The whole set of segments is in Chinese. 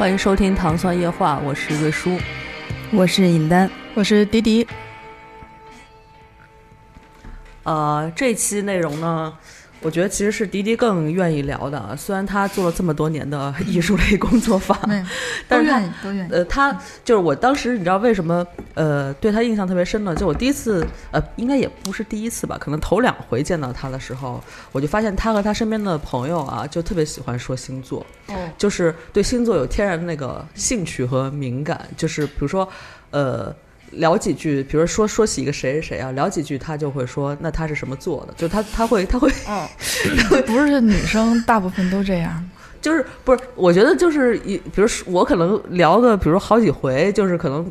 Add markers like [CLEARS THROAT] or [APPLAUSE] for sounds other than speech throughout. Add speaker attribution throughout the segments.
Speaker 1: 欢迎收听《糖蒜夜话》，我是瑞叔。
Speaker 2: 我是尹丹，
Speaker 3: 我是迪迪。
Speaker 1: 呃，这期内容呢，我觉得其实是迪迪更愿意聊的啊。虽然他做了这么多年的艺术类工作坊，[LAUGHS] 但是他
Speaker 3: 都愿意，都愿意。
Speaker 1: 呃，他就是我当时你知道为什么呃对他印象特别深呢？就我第一次呃应该也不是第一次吧，可能头两回见到他的时候，我就发现他和他身边的朋友啊，就特别喜欢说星座，
Speaker 3: 哦，
Speaker 1: 就是对星座有天然的那个兴趣和敏感，就是比如说呃。聊几句，比如说说起一个谁谁谁啊，聊几句他就会说，那他是什么座的？就他他会他会
Speaker 3: 嗯，[LAUGHS] 不是女生大部分都这样。
Speaker 1: 就是不是？我觉得就是一，比如说我可能聊个，比如说好几回，就是可能，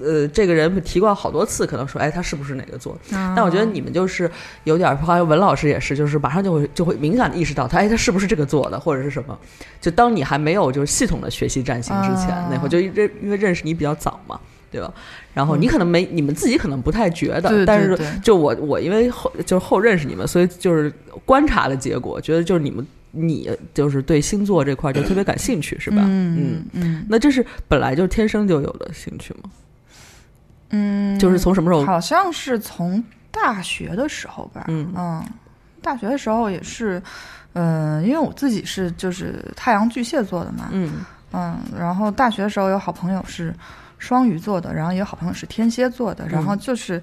Speaker 1: 呃，这个人提过好多次，可能说，哎，他是不是哪个座？但我觉得你们就是有点，好像文老师也是，就是马上就会就会敏感的意识到他，哎，他是不是这个座的，或者是什么？就当你还没有就是系统的学习占星之前，
Speaker 3: 啊
Speaker 1: 那会儿就认因为认识你比较早嘛。对吧？然后你可能没，你们自己可能不太觉得，但是就我我因为后就是后认识你们，所以就是观察的结果，觉得就是你们你就是对星座这块就特别感兴趣，是吧？
Speaker 3: 嗯嗯
Speaker 1: 那这是本来就天生就有的兴趣吗？
Speaker 3: 嗯，
Speaker 1: 就是从什么时候？
Speaker 3: 好像是从大学的时候吧。
Speaker 1: 嗯
Speaker 3: 大学的时候也是，嗯、因为我自己是就是太阳巨蟹座的嘛，
Speaker 1: 嗯
Speaker 3: 嗯，然后大学的时候有好朋友是双鱼座的，然后也有好朋友是天蝎座的，然后就是。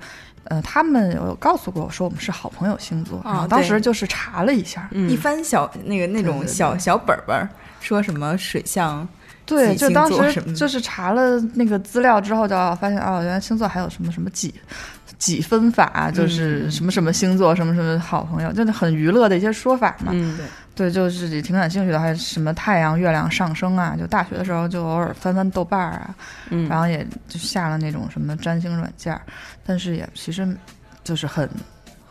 Speaker 3: 呃，他们有告诉过我说我们是好朋友星座，然后当时就是查了一下，
Speaker 1: 嗯。
Speaker 2: 一翻小那个那种
Speaker 3: 对对对。
Speaker 2: 小小本本儿，说什么水象，
Speaker 3: 对，就当时就是查了那个资料之后，就发现哦，原来星座还有什么什么几几分法，就是什么什么星座，什么什么好朋友，就是很娱乐的一些说法嘛。
Speaker 1: 嗯
Speaker 3: 对，就是也挺感兴趣的，还有什么太阳、月亮上升啊，就大学的时候就偶尔翻翻豆瓣儿啊，
Speaker 1: 嗯，
Speaker 3: 然后也就下了那种什么占星软件儿，但是也其实就是很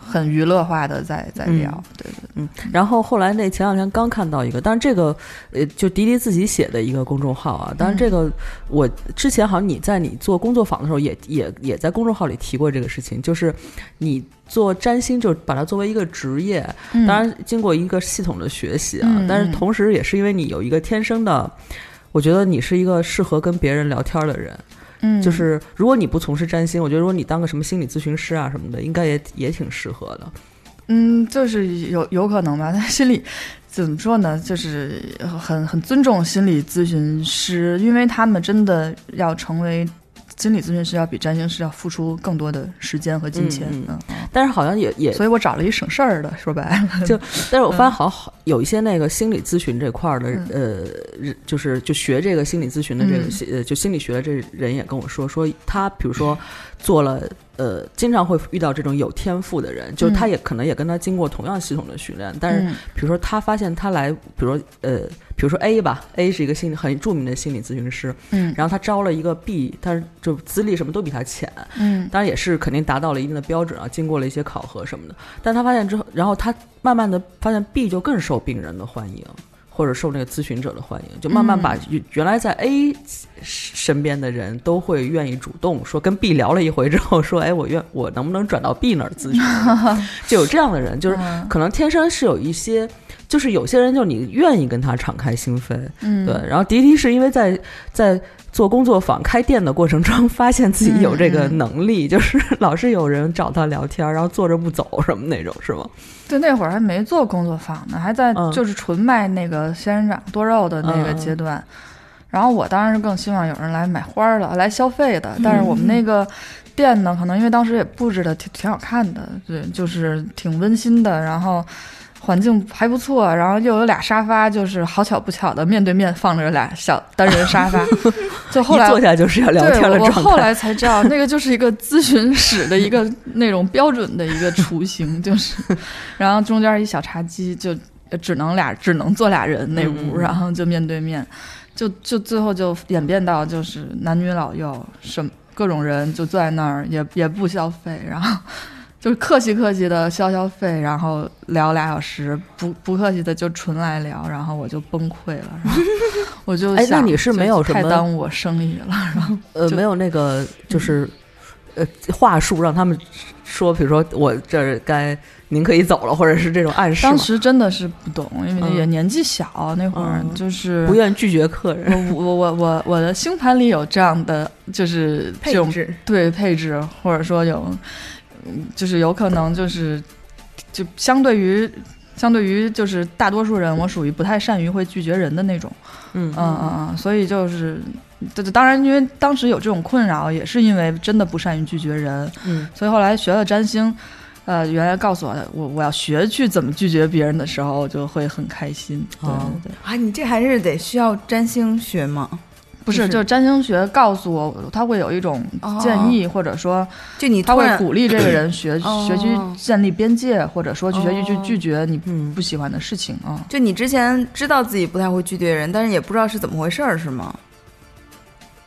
Speaker 3: 很娱乐化的在在聊，
Speaker 1: 嗯
Speaker 3: 对对
Speaker 1: 嗯，然后后来那前两天刚看到一个，但是这个呃，就迪迪自己写的一个公众号啊，当然这个我之前好像你在你做工作坊的时候也也也在公众号里提过这个事情，就是你做占星就把它作为一个职业，
Speaker 3: 嗯。
Speaker 1: 当然经过一个系统的学习啊，
Speaker 3: 嗯
Speaker 1: 但是同时也是因为你有一个天生的，我觉得你是一个适合跟别人聊天的人，
Speaker 3: 嗯，
Speaker 1: 就是如果你不从事占星，我觉得如果你当个什么心理咨询师啊什么的，应该也也挺适合的。
Speaker 3: 嗯，就是有有可能吧，[LAUGHS] 但心理怎么说呢？就是很很尊重心理咨询师，因为他们真的要成为心理咨询师，要比占星师要付出更多的时间和金钱。
Speaker 1: 嗯但是好像也也
Speaker 3: 所以我找了一省事儿的，说白了，[LAUGHS] 就
Speaker 1: 但是我发现好像好有一些那个心理咨询这块儿的，
Speaker 3: 嗯。
Speaker 1: 呃，人就是就学这个心理咨询的这个呃就心理学的这人也跟我说，说他比如说做了呃，经常会遇到这种有天赋的人，就是他也可能也跟他经过同样系统的训练，但是
Speaker 3: 嗯。
Speaker 1: 比如说他发现他来，比如说呃，比如说 A 吧，A 是一个心理很著名的心理咨询师，
Speaker 3: 嗯。
Speaker 1: 然后他招了一个 B，但是就资历什么都比他浅，
Speaker 3: 嗯。
Speaker 1: 当然也是肯定达到了一定的标准啊，经过了一些考核什么的。但他发现之后，然后他慢慢的发现 B 就更受病人的欢迎，或者受那个咨询者的欢迎，就慢慢把原原来在 A 身边的人都会愿意主动说跟 B 聊了一回之后说，哎，我愿我能不能转到 B 那儿咨询？[LAUGHS] 就有这样的人，就是
Speaker 3: 嗯
Speaker 1: 可能天生是有一些。就是有些人，就你愿意跟他敞开心扉，
Speaker 3: 嗯
Speaker 1: 对。然后迪迪是因为在在做工作坊开店的过程中，发现自己有这个能力，就是老是有人找他聊天，然后坐着不走什么那种，是吗？
Speaker 3: 对，那会儿还没做工作坊呢，还在
Speaker 1: 嗯
Speaker 3: 就是纯卖那个仙人掌多肉的那个阶段。然后我当然是更希望有人来买花儿了，来消费的。但是我们那个店呢，可能因为当时也布置的挺挺好看的，对，就是挺温馨的。然后，环境还不错，然后又有俩沙发，就是好巧不巧的面对面放着俩小单人沙发，[LAUGHS] 就后来
Speaker 1: 坐下就是要聊，天的
Speaker 3: 我我后。来才知道，那个就是一个咨询室的一个 [LAUGHS] 那种标准的一个雏形，就是，然后中间一小茶几，就只能俩只能坐俩人那屋，
Speaker 1: 嗯
Speaker 3: 然后就面对面，就就最后就演变到就是男女老幼什么各种人就坐在那儿，也也不消费，然后。就是客气客气的消消费，然后聊俩小时，不不客气的就纯来聊，然后我就崩溃了，[LAUGHS] 然后我就
Speaker 1: 哎那
Speaker 3: 想
Speaker 1: 你是没有什么
Speaker 3: 太耽误我生意了，[LAUGHS] 然后
Speaker 1: 呃，没有那个 [LAUGHS] 就是呃话术让他们说，比如说我这儿该您可以走了，或者是这种暗示
Speaker 3: 当时真的是不懂，因为
Speaker 1: 嗯。
Speaker 3: 也年纪小，那会儿
Speaker 1: 嗯。
Speaker 3: 就是
Speaker 1: 不愿拒绝客人。
Speaker 3: 我我我我我的星盘里有这样的，就是这种
Speaker 2: 配置。
Speaker 3: 对配置，或者说有，嗯就是有可能就是就相对于相对于就是大多数人，我属于不太善于会拒绝人的那种，
Speaker 1: 嗯
Speaker 3: 嗯嗯嗯，所以就是。这这当然，因为当时有这种困扰，也是因为真的不善于拒绝人，
Speaker 1: 嗯
Speaker 3: 所以后来学了占星，呃，原来告诉我我我要学去怎么拒绝别人的时候，我就会很开心。对
Speaker 1: 哦
Speaker 3: 对对，
Speaker 2: 啊，你这还是得需要占星学吗？
Speaker 3: 不是，
Speaker 2: 就是
Speaker 3: 占星学告诉我，他会有一种建议，或者说
Speaker 2: 就你
Speaker 3: 他会鼓励这个人学
Speaker 2: 哦 [CLEARS THROAT]
Speaker 3: 学去建立边界，或者说去学习去
Speaker 2: 哦
Speaker 3: 拒绝你
Speaker 1: 嗯
Speaker 3: 不喜欢的事情啊。
Speaker 2: 就你之前知道自己不太会拒绝人，但是也不知道是怎么回事儿，是吗？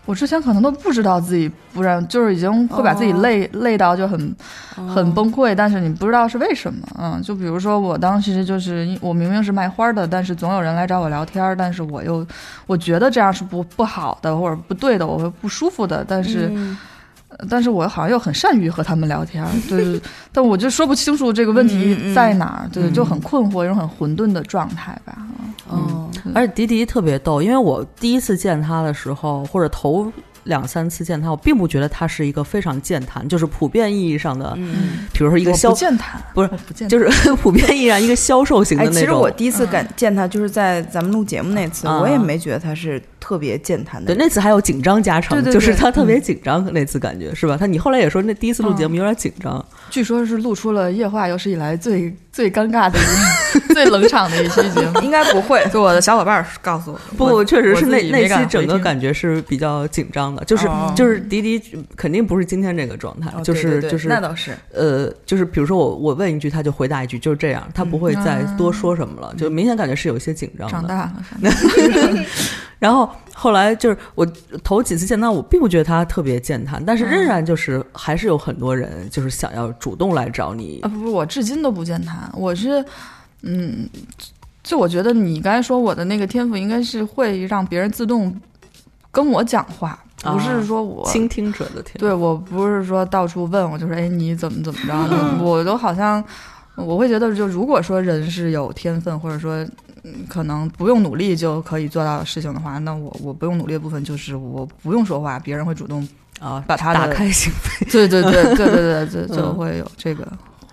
Speaker 3: 我之前可能都不知道自己不然，就是已经会把自己
Speaker 2: 哦
Speaker 3: 累、累到就很很崩溃，但是你不知道是为什么。嗯，就比如说我当时就是因我明明是卖花的，但是总有人来找我聊天儿，但是我又我觉得这样是不不好的或者不对的，我会不舒服的，但是。
Speaker 2: 嗯
Speaker 3: 但是我好像又很善于和他们聊天儿，对，[LAUGHS] 但我就说不清楚这个问题在哪儿，对，就很困惑，一种很混沌的状态吧。
Speaker 2: 哦，
Speaker 1: 而且迪迪特别逗，因为我第一次见他的时候，或者头两三次见他，我并不觉得他是一个非常健谈，就是普遍意义上的，
Speaker 2: 嗯，
Speaker 1: 比如说一个销
Speaker 3: 不健谈，
Speaker 1: 不是
Speaker 3: 不健，
Speaker 1: 就是普遍意义上一个销售型的
Speaker 2: 哎，
Speaker 1: 那种。
Speaker 2: 其实我第一次感见他就是在咱们录节目那次，
Speaker 1: 啊
Speaker 2: 我也没觉得他是特别健谈的
Speaker 1: 对。那次还有紧张加成，
Speaker 2: 对对对
Speaker 1: 就是他特别紧张，那次感觉是吧？他你后来也说那第一次录节目有点紧张，
Speaker 3: 据说是录出了夜话有史以来最最尴尬的一 [LAUGHS] 最冷场的一期节目。
Speaker 2: 应该不会，就我的小伙伴告诉我，
Speaker 1: 不，确实是那那期整个感觉是比较紧张的，就是
Speaker 2: 哦。
Speaker 1: 就是迪迪肯定不是今天这个状态，
Speaker 2: 哦
Speaker 1: 就是
Speaker 2: 对对对
Speaker 1: 就是
Speaker 2: 那倒是，
Speaker 1: 呃，就是比如说我我问一句，他就回答一句，就是这样，他不会再
Speaker 3: 嗯
Speaker 1: 多说什么了，就明显感觉是有一些紧张
Speaker 3: 长大了 [LAUGHS] [LAUGHS]
Speaker 1: 然后后来就是我头几次见他，我并不觉得他特别健谈，但是仍然就是还是有很多人就是想要主动来找你
Speaker 3: 啊，不不，我至今都不健谈。我是，嗯，就我觉得你刚才说我的那个天赋，应该是会让别人自动跟我讲话，不
Speaker 1: 啊
Speaker 3: 是说我。
Speaker 1: 倾听者的天。
Speaker 3: 对我不是说到处问我，就是哎你怎么怎么着的，[LAUGHS] 我都好像我会觉得，就如果说人是有天分，或者说嗯可能不用努力就可以做到的事情的话，那我我不用努力的部分就是我不用说话，别人会主动
Speaker 1: 啊，
Speaker 3: 把他的
Speaker 1: 打开心扉。[LAUGHS]
Speaker 3: 对对对对对对 [LAUGHS] 对，就
Speaker 1: 嗯
Speaker 3: 会有这个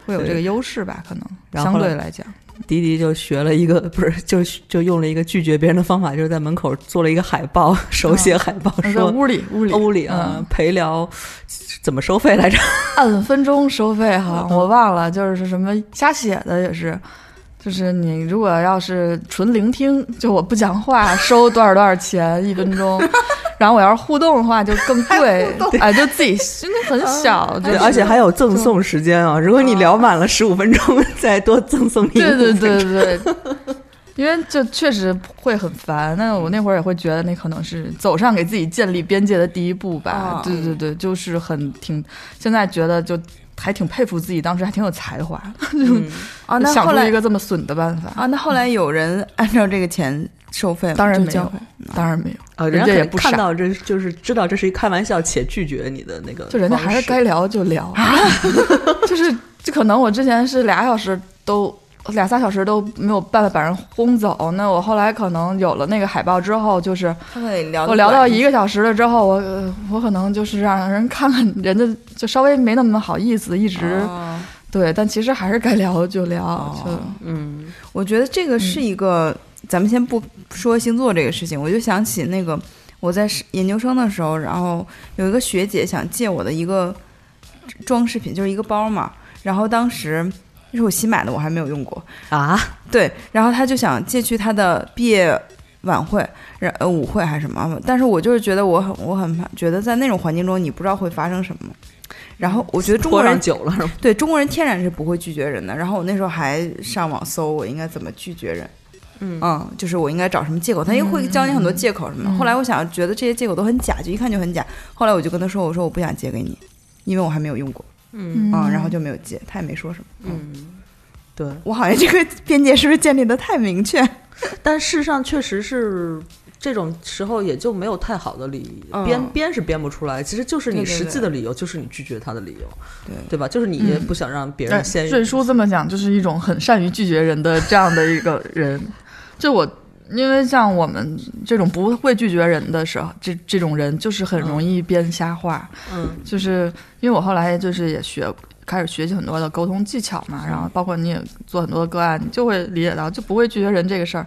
Speaker 3: 会有这个优势吧，可能相对来讲。
Speaker 1: 迪迪就学了一个，不是就就用了一个拒绝别人的方法，就是在门口做了一个海报，手写海报
Speaker 3: 在
Speaker 1: 说
Speaker 3: 屋里屋里
Speaker 1: 屋里啊
Speaker 3: 嗯
Speaker 1: 陪聊怎么收费来着？
Speaker 3: 按分钟收费哈，
Speaker 1: 嗯
Speaker 3: 我忘了，就是什么瞎写的也是。就是你如果要是纯聆听，就我不讲话，收多少多少钱一分钟，[LAUGHS] 然后我要是互动的话就更贵，哎，就自己心里很小，
Speaker 1: 对，而且还有赠送时间啊！如果你聊满了十五分钟，[LAUGHS] 再多赠送你
Speaker 3: 对对
Speaker 1: 5分钟
Speaker 3: 对对，因为这确实会很烦。那我那会儿也会觉得，那可能是走上给自己建立边界的第一步吧。
Speaker 2: 哦
Speaker 3: 对对对，就是很挺，现在觉得就还挺佩服自己，当时还挺有才华，[LAUGHS]
Speaker 1: 嗯。
Speaker 2: 啊，那
Speaker 3: 想
Speaker 2: 后来
Speaker 3: 出一个这么损的办法。
Speaker 2: 啊，那后来有人按照这个钱收费吗？
Speaker 3: 当然没有当然没有，
Speaker 1: 啊，
Speaker 3: 人
Speaker 1: 家
Speaker 3: 也不傻，
Speaker 1: 看到这就是知道这是一开玩笑且拒绝你的那个，
Speaker 3: 就人家还是该聊就聊，[LAUGHS] 就是就可能我之前是俩小时都。俩仨小时都没有办法把人轰走，那我后来可能有了那个海报之后，就是我聊到一个小时了之后，我、呃我可能就是让人看看人家就稍微没那么好意思，一直、
Speaker 2: 哦。
Speaker 3: 对，但其实还是该聊就聊，
Speaker 2: 哦
Speaker 1: 嗯
Speaker 2: 我觉得这个是一个，咱们先不说星座这个事情，我就想起那个我在是研究生的时候，然后有一个学姐想借我的一个装饰品，就是一个包嘛，然后当时那是我新买的，我还没有用过。
Speaker 1: 啊，
Speaker 2: 对，然后他就想借去他的毕业晚会，然呃舞会还是什么，但是我就是觉得我很我很怕，觉得在那种环境中你不知道会发生什么。然后我觉得中国人
Speaker 1: 久了是吗？[LAUGHS]
Speaker 2: 对中国人天然是不会拒绝人的。然后我那时候还上网搜我应该怎么拒绝人，
Speaker 1: 嗯
Speaker 2: 就是我应该找什么借口，他又会教你很多借口什么的。后来我想觉得这些借口都很假，就一看就很假。后来我就跟他说，我说我不想借给你，因为我还没有用过，
Speaker 1: 嗯
Speaker 2: 嗯，然后就没有接，他也没说什么。
Speaker 1: 嗯，对。
Speaker 2: 我好像这个边界是不是建立的太明确？[LAUGHS]
Speaker 1: 但事实上确实是这种时候也就没有太好的理
Speaker 2: 嗯
Speaker 1: 编编是编不出来，其实就是你实际的理由，就是你拒绝他的理由，
Speaker 2: 对
Speaker 1: 对吧？就是你
Speaker 3: 也
Speaker 1: 不想让别
Speaker 3: 哎
Speaker 1: 人先
Speaker 3: 赘叔这么讲，就是一种很善于拒绝人的这样的一个人。就我，因为像我们这种不会拒绝人的时候，这这种人就是很容易编瞎话。
Speaker 1: 嗯
Speaker 3: 就是因为我后来就是也学开始学习很多的沟通技巧嘛，然后包括你也做很多的个案，你就会理解到，就不会拒绝人这个事儿，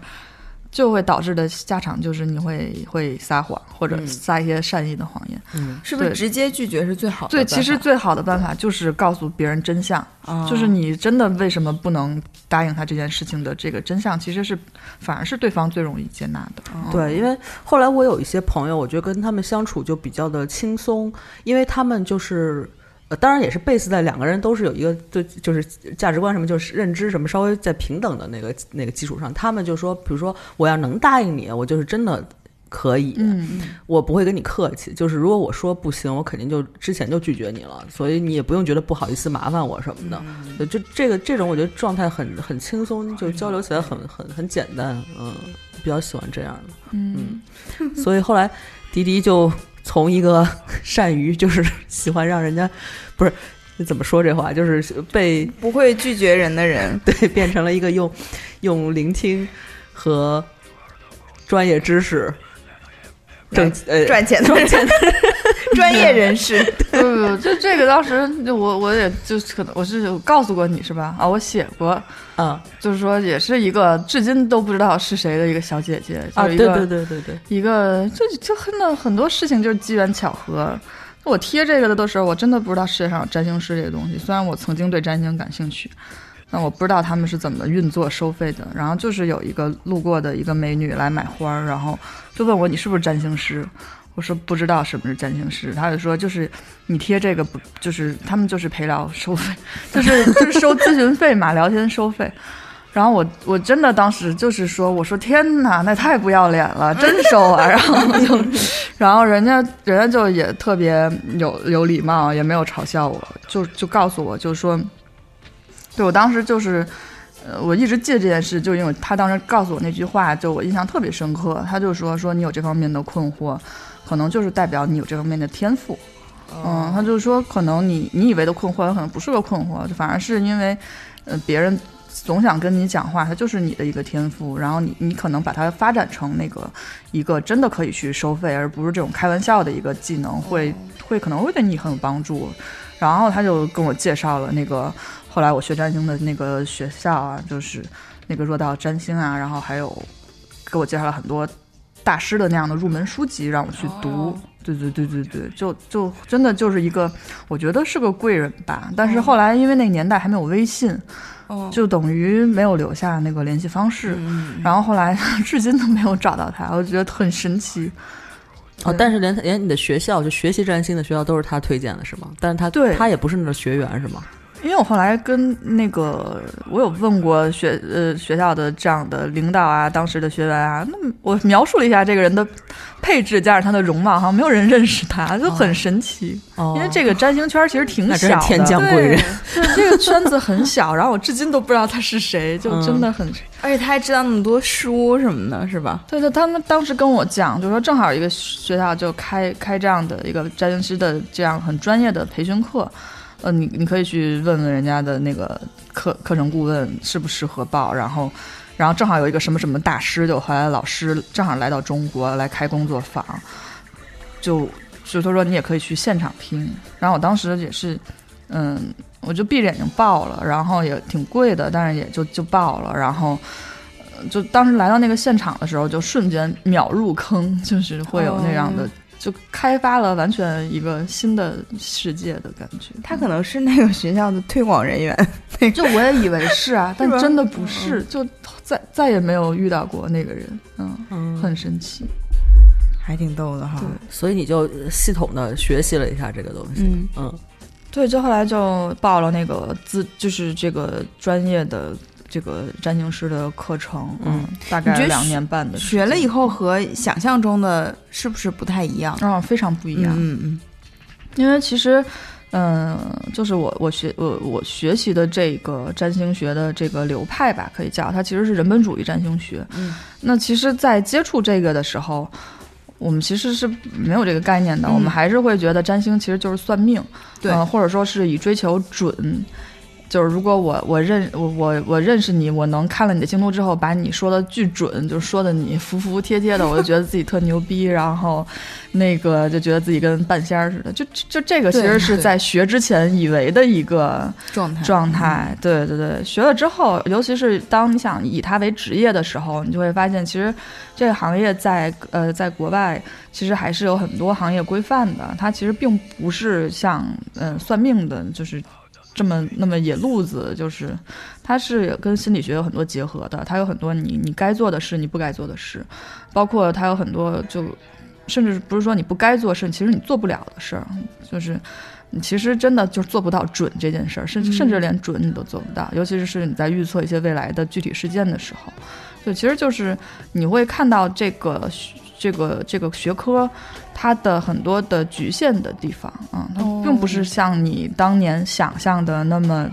Speaker 3: 就会导致的下场就是你会会撒谎或者
Speaker 1: 嗯
Speaker 3: 撒一些善意的谎言。
Speaker 1: 嗯
Speaker 2: 是不是直接拒绝是最好的
Speaker 3: 对，
Speaker 2: 办法？
Speaker 3: 其实最好的办法就是告诉别人真相，
Speaker 2: 啊
Speaker 3: 就是你真的为什么不能答应他这件事情的这个真相，其实是反而是对方最容易接纳的。
Speaker 2: 哦
Speaker 1: 对，因为后来我有一些朋友，我觉得跟他们相处就比较的轻松，因为他们就是。呃，当然也是 base 在两个人都是有一个对，就是价值观什么，就是认知什么稍微在平等的那个那个基础上，他们就说，比如说我要能答应你，我就是真的可以，
Speaker 3: 嗯，
Speaker 1: 我不会跟你客气，就是如果我说不行，我肯定就之前就拒绝你了，所以你也不用觉得不好意思麻烦我什么的。对，就这个这种，我觉得状态很很轻松，就交流起来很很很简单，嗯，比较喜欢这样的，
Speaker 3: 嗯。
Speaker 1: 所以后来迪迪就从一个 [LAUGHS] 善于就是喜欢让人家不是怎么说这话，就是被
Speaker 2: 不会拒绝人的人，[LAUGHS]
Speaker 1: 对变成了一个用用聆听和专业知识挣呃
Speaker 2: 赚钱的人，[LAUGHS] 专业人士。
Speaker 3: 不不不，就这个当时就我我也就是可能我是有告诉过你是吧？啊，我写过，
Speaker 1: 啊
Speaker 3: 就是说也是一个至今都不知道是谁的一个小姐姐，
Speaker 1: 啊，对对对对对，
Speaker 3: 一个就就很多很多事情就是机缘巧合。我贴这个的时候，我真的不知道世界上有占星师这个东西。虽然我曾经对占星感兴趣，那我不知道他们是怎么运作收费的。然后就是有一个路过的一个美女来买花儿，然后就问我你是不是占星师？我说不知道什么是占星师，他就说就是你贴这个不就是他们就是陪聊收费，[LAUGHS] 就是就是收咨询费嘛，聊天收费。然后我我真的当时就是说，我说天哪，那太不要脸了，[LAUGHS] 真收啊！然后就，然后人家人家就也特别有有礼貌，也没有嘲笑我，就就告诉我，就说，对我当时就是，呃，我一直记得这件事，就因为他当时告诉我那句话，就我印象特别深刻。他就说说你有这方面的困惑，可能就是代表你有这方面的天赋。嗯，他就说可能你你以为的困惑，有可能不是个困惑，反而是因为，呃，别人总想跟你讲话，它就是你的一个天赋，然后你你可能把它发展成那个一个真的可以去收费，而不是这种开玩笑的一个技能，会会可能会对你很有帮助。然后他就跟我介绍了那个后来我学占星的那个学校啊，就是那个若道占星啊，然后还有给我介绍了很多大师的那样的入门书籍让我去读。对对对对对，就就真的就是一个，我觉得是个贵人吧。但是后来因为那个年代还没有微信，
Speaker 2: 哦，
Speaker 3: 就等于没有留下那个联系方式。
Speaker 2: 嗯，
Speaker 3: 然后后来 [LAUGHS] 至今都没有找到他，我觉得很神奇。
Speaker 1: 哦，但是连连你的学校就学习占星的学校都是他推荐的是吗？但是他
Speaker 3: 对
Speaker 1: 他也不是那个学员是吗？
Speaker 3: 因为我后来跟那个我有问过学呃学校的这样的领导啊，当时的学员啊，那我描述了一下这个人的配置加上他的容貌，好像没有人认识他，就很神奇。
Speaker 1: 哦，
Speaker 3: 因为这个占星圈其实挺小
Speaker 1: 天降贵人。
Speaker 3: 对，这个圈子很小，然后我至今都不知道他是谁，就
Speaker 1: 嗯
Speaker 3: 真的很。
Speaker 2: 而且他还知道那么多书什么的，是吧？
Speaker 3: 对对，他们当时跟我讲，就说正好一个学校就开开这样的一个占星师的这样很专业的培训课，呃，你你可以去问问人家的那个课课程顾问适不适合报，然后然后正好有一个什么什么大师，就后来老师正好来到中国来开工作坊，就就他说你也可以去现场听，然后我当时也是，嗯，我就闭着眼睛报了，然后也挺贵的，但是也就就报了，然后。就当时来到那个现场的时候，就瞬间秒入坑，就是会有那样的就开发了完全一个新的世界的感觉。
Speaker 2: 他可能是那个学校的推广人员，[LAUGHS]
Speaker 3: 就我也以为是啊，[LAUGHS] 但真的不是，就再再也没有遇到过那个人，嗯，
Speaker 1: 嗯，
Speaker 3: 很神奇。
Speaker 2: 还挺逗的哈。
Speaker 1: 所以你就系统的学习了一下这个东西。
Speaker 2: 嗯
Speaker 1: 嗯
Speaker 3: 对，就后来就报了那个自，就是这个专业的这个占星师的课程，
Speaker 1: 嗯，
Speaker 3: 大概两年半的
Speaker 2: 学了以后和想象中的是不是不太一样？
Speaker 3: 啊、非常不一样，
Speaker 2: 嗯嗯
Speaker 3: 因为其实。嗯，就是我我学我我学习的这个占星学的这个流派吧，可以叫它其实是人本主义占星学。
Speaker 2: 嗯，
Speaker 3: 那其实，在接触这个的时候，我们其实是没有这个概念的，
Speaker 2: 嗯
Speaker 3: 我们还是会觉得占星其实就是算命，
Speaker 2: 对
Speaker 3: 呃或者说是以追求准。就是如果我我认我我我认识你，我能看了你的星图之后，把你说的巨准，就是说的你服服帖帖的，我就觉得自己特牛逼，然后那个就觉得自己跟半仙儿似的。就就就这个其实是在学之前以为的一个
Speaker 2: 状态
Speaker 3: 状态。对对对，学了之后，尤其是当你想以它为职业的时候，你就会发现，其实这个行业在呃在国外其实还是有很多行业规范的，它其实并不是像嗯、呃算命的，就是。这么那么野路子，就是它是跟心理学有很多结合的，它有很多你你该做的事，你不该做的事，包括它有很多就甚至不是说你不该做事，其实你做不了的事儿，就是你其实真的就是做不到准这件事儿，甚至甚至连准你都做不到，尤其是你在预测一些未来的具体事件的时候，就其实就是你会看到这个这个这个学科它的很多的局限的地方啊，它
Speaker 2: 哦。
Speaker 3: 并不是像你当年想象的那么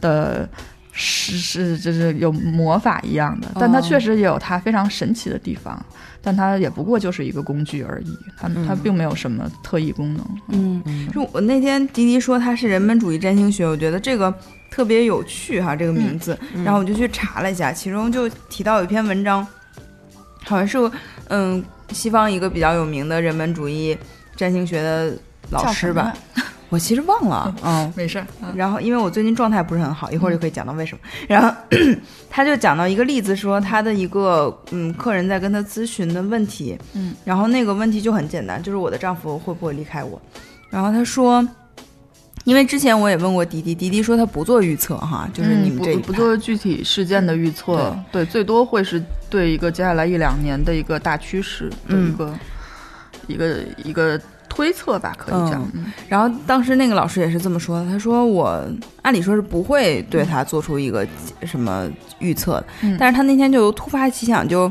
Speaker 3: 的。是是，就是有魔法一样的，但它
Speaker 2: 哦。
Speaker 3: 确实也有它非常神奇的地方，但它也不过就是一个工具而已，它它并没有什么特异功能。
Speaker 2: 嗯，就我那天迪迪说它是人本主义占星学，我觉得这个特别有趣哈，这个名字，然后我就去查了一下，其中就提到有一篇文章，好像是嗯西方一个比较有名的人本主义占星学的老师吧，我其实忘了，[LAUGHS] 嗯。
Speaker 3: 没事儿，
Speaker 2: 然后，因为我最近状态不是很好，一会儿就可以讲到为什么。然后 [CLEARS THROAT] 他就讲到一个例子，说他的一个嗯客人在跟他咨询的问题，
Speaker 3: 嗯，
Speaker 2: 然后那个问题就很简单，就是我的丈夫会不会离开我？然后他说，因为之前我也问过迪迪，迪迪说他不做预测哈，就是你
Speaker 3: 不不做具体事件的预测，对，最多会是对一个接下来一两年的一个大趋势的
Speaker 2: 嗯。
Speaker 3: 一个、一个一个推测吧，可以讲。嗯
Speaker 2: 然后当时那个老师也是这么说的，他说我按理说是不会对他做出一个什么预测的，
Speaker 3: 嗯
Speaker 2: 但是他那天就突发奇想就，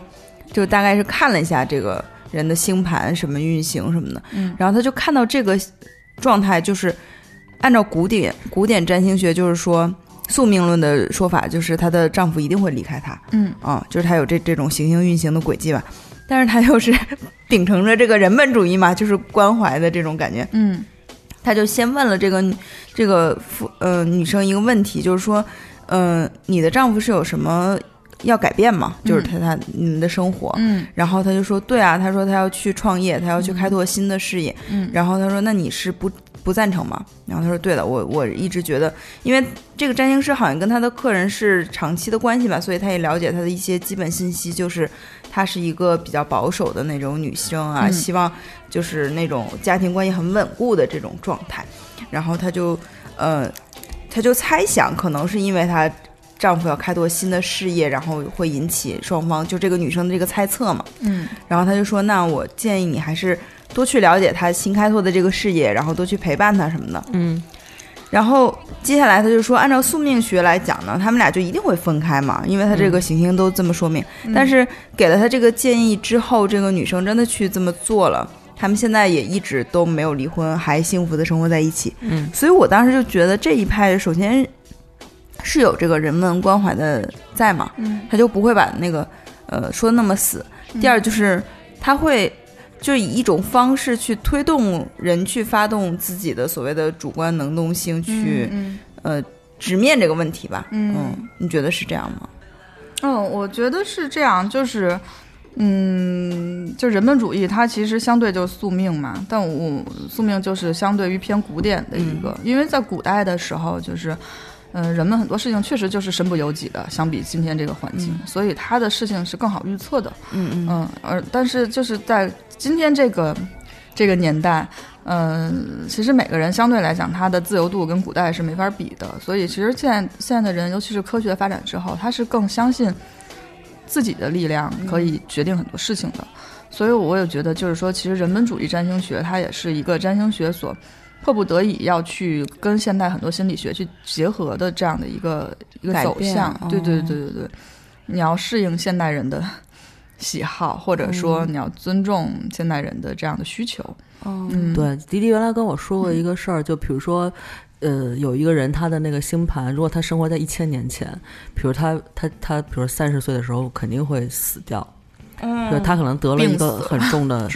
Speaker 2: 就大概是看了一下这个人的星盘什么运行什么的，
Speaker 3: 嗯。
Speaker 2: 然后他就看到这个状态就是按照古典古典占星学就是说宿命论的说法，就是她的丈夫一定会离开她，
Speaker 3: 嗯。
Speaker 2: 啊、就是她有这这种行星运行的轨迹吧，但是她又是 [LAUGHS] 秉承着这个人本主义嘛，就是关怀的这种感觉，
Speaker 3: 嗯。
Speaker 2: 她就先问了这个这个妇呃女生一个问题，就是说，嗯、你的丈夫是有什么要改变吗？就是他他你们的生活。
Speaker 3: 嗯。
Speaker 2: 然后他就说，对啊，他说他要去创业，他要去开拓新的事业。
Speaker 3: 嗯。
Speaker 2: 然后他说，那你是不不赞成吗？然后他说，对的，我我一直觉得，因为这个占星师好像跟他的客人是长期的关系吧，所以他也了解他的一些基本信息，就是她是一个比较保守的那种女生啊，
Speaker 3: 嗯
Speaker 2: 希望就是那种家庭关系很稳固的这种状态。然后他就呃，他就猜想，可能是因为她丈夫要开拓新的事业，然后会引起双方就这个女生的这个猜测嘛。
Speaker 3: 嗯
Speaker 2: 然后他就说：“那我建议你还是多去了解他新开拓的这个事业，然后多去陪伴他什么的。
Speaker 1: 嗯
Speaker 2: 然后接下来他就说，按照宿命学来讲呢，他们俩就一定会分开嘛，因为他这个行星都这么说明。但是给了他这个建议之后，这个女生真的去这么做了。他们现在也一直都没有离婚，还幸福的生活在一起。
Speaker 1: 嗯，
Speaker 2: 所以我当时就觉得这一派首先是有这个人文关怀的在嘛，
Speaker 3: 嗯
Speaker 2: 他就不会把那个呃说的那么死。第二就是他会就以一种方式去推动人去发动自己的所谓的主观能动性去、
Speaker 3: 嗯
Speaker 2: 呃直面这个问题吧。
Speaker 3: 嗯
Speaker 2: 你觉得是这样吗？
Speaker 3: 嗯，我觉得是这样，就是。嗯，就人本主义，它其实相对就是宿命嘛，但我宿命就是相对于偏古典的一个，因为在古代的时候，就是，嗯、人们很多事情确实就是身不由己的，相比今天这个环境，所以他的事情是更好预测的。
Speaker 2: 嗯嗯
Speaker 3: 嗯，而但是就是在今天这个这这个年代，嗯、其实每个人相对来讲，他的自由度跟古代是没法比的。所以其实现在现在的人，尤其是科学发展之后，他是更相信自己的力量可以决定很多事情的。所以我也觉得，就是说，其实人本主义占星学它也是一个占星学所迫不得已要去跟现代很多心理学去结合的这样的一个一个走向。对对
Speaker 2: 哦
Speaker 3: 对对对，你要适应现代人的 [LAUGHS] 喜好，或者说你要尊重现代人的这样的需求。
Speaker 2: 哦，
Speaker 3: 嗯，
Speaker 1: 对，迪迪原来跟我说过一个事儿，就比如说，呃，有一个人他的那个星盘，如果他生活在一千年前，比如他他他，比如三十岁的时候肯定会死掉，
Speaker 2: 嗯
Speaker 1: 对他可能得了一个很重的。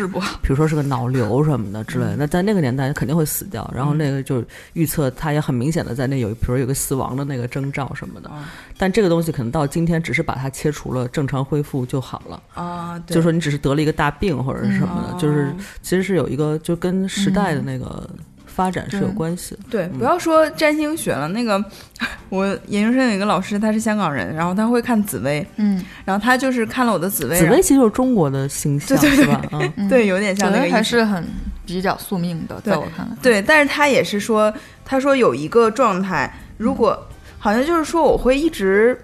Speaker 1: 比如说是个脑瘤什么的之
Speaker 2: 嗯
Speaker 1: 类的，那在那个年代肯定会死掉。然后那个就预测他也很明显的在那有，比如有个死亡的那个征兆什么的。
Speaker 2: 哦
Speaker 1: 但这个东西可能到今天只是把它切除了，正常恢复就好了。
Speaker 2: 啊，
Speaker 1: 就说你只是得了一个大病或者是什么的，
Speaker 2: 嗯
Speaker 1: 就是其实是有一个就跟时代的那个发展是有关系的。
Speaker 2: 对，不要说占星学了，那个 [LAUGHS] 我研究生有一个老师，他是香港人，然后他会看紫薇，
Speaker 3: 嗯，
Speaker 2: 然后他就是看了我的紫薇，
Speaker 1: 紫薇其实就是中国的星象，
Speaker 2: 对对对
Speaker 1: 是吧？嗯，
Speaker 3: 嗯
Speaker 2: 对，有点像那个
Speaker 3: 还
Speaker 2: 意思
Speaker 3: 是很比较宿命的，在我看来。
Speaker 2: 对，但是他也是说，他说有一个状态，如果、好像就是说我会一直，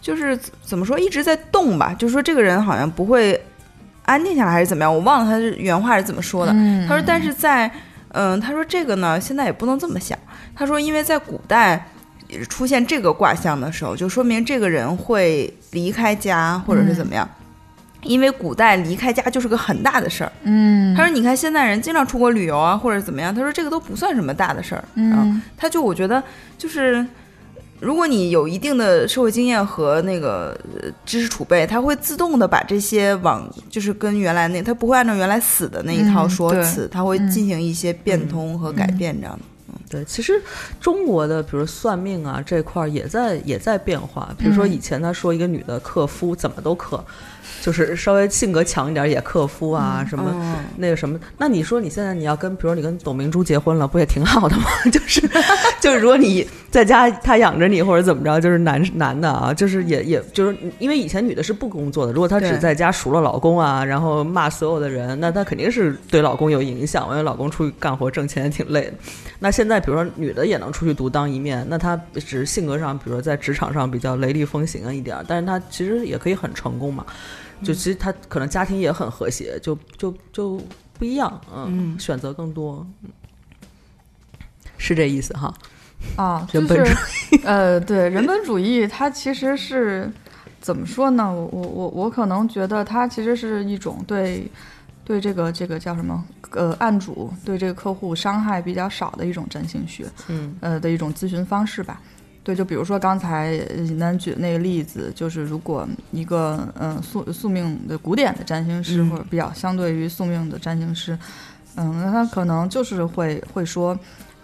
Speaker 2: 就是怎怎么说一直在动吧，就是说这个人好像不会安定下来还是怎么样，我忘了他是原话是怎么说的。
Speaker 3: 嗯
Speaker 2: 他说，但是在嗯，他说这个呢，现在也不能这么想。他说，因为在古代出现这个卦象的时候，就说明这个人会离开家或者是怎么样。因为古代离开家就是个很大的事儿。
Speaker 3: 嗯，
Speaker 2: 他说：“你看现代人经常出国旅游啊，或者怎么样。”他说：“这个都不算什么大的事儿。”啊，
Speaker 3: 嗯
Speaker 2: 他就我觉得就是，如果你有一定的社会经验和那个呃知识储备，它会自动的把这些往就是跟原来那它不会按照原来死的那一套说辞，它会
Speaker 3: 嗯。
Speaker 2: 进行一些变通和改变这样的。嗯。
Speaker 1: 对，其实中国的比如算命啊这块儿也在也在变化。比如说
Speaker 3: 嗯。
Speaker 1: 以前他说一个女的克夫怎么都克，就是稍微性格强一点也克夫啊，什么
Speaker 2: 嗯
Speaker 1: 那个什么。那你说你现在你要跟比如你跟董明珠结婚了，[LAUGHS] 不也挺好的吗？[LAUGHS] 就是就是如果你在家他养着你或者怎么着，就是男男的啊，就是也也就是因为以前女的是不工作的，如果她只在家数落老公啊，然后骂所有的人，那她肯定是对老公有影响，因为老公出去干活挣钱也挺累的。那现在比如说女的也能出去独当一面，那她只是性格上，比如说在职场上比较雷厉风行啊一点儿，但是她其实也可以很成功嘛。就其实他可能家庭也很和谐，就就就不一样，嗯，
Speaker 2: 嗯
Speaker 1: 选择更多，嗯，是这意思哈。
Speaker 3: 啊，[LAUGHS] 就
Speaker 1: 人本
Speaker 3: 是呃，对人本主义，它其实是怎么说呢？我我我我可能觉得它其实是一种对对这个这个叫什么呃案主对这个客户伤害比较少的一种占星学，
Speaker 1: 嗯
Speaker 3: 呃的一种咨询方式吧。对，就比如说刚才呃尹丹举的那个例子，就是如果一个嗯、呃宿宿命的古典的占星师，
Speaker 2: 嗯
Speaker 3: 或者比较相对于宿命的占星师，嗯，那他可能就是会会说，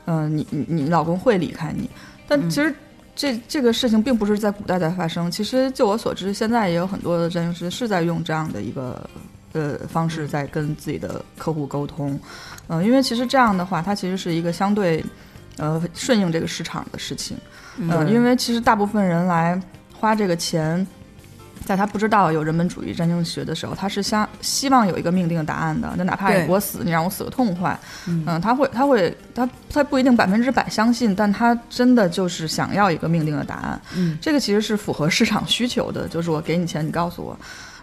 Speaker 3: 嗯、你你你老公会离开你，但
Speaker 2: 嗯
Speaker 3: 其实这这个事情并不是在古代在发生，其实就我所知，现在也有很多的占星师是在用这样的一个呃方式在跟自己的客户沟通，嗯、因为其实这样的话，它其实是一个相对呃顺应这个市场的事情。嗯、
Speaker 1: 对
Speaker 3: 因为其实大部分人来花这个钱，在他不知道有人本主义占星学的时候，他是想希望有一个命定的答案的。那哪怕我死，你让我死个痛快，
Speaker 2: 嗯
Speaker 3: 嗯，他会，他会，他他不一定百分之百相信，但他真的就是想要一个命定的答案。
Speaker 2: 嗯，
Speaker 3: 这个其实是符合市场需求的，就是我给你钱，你告诉我。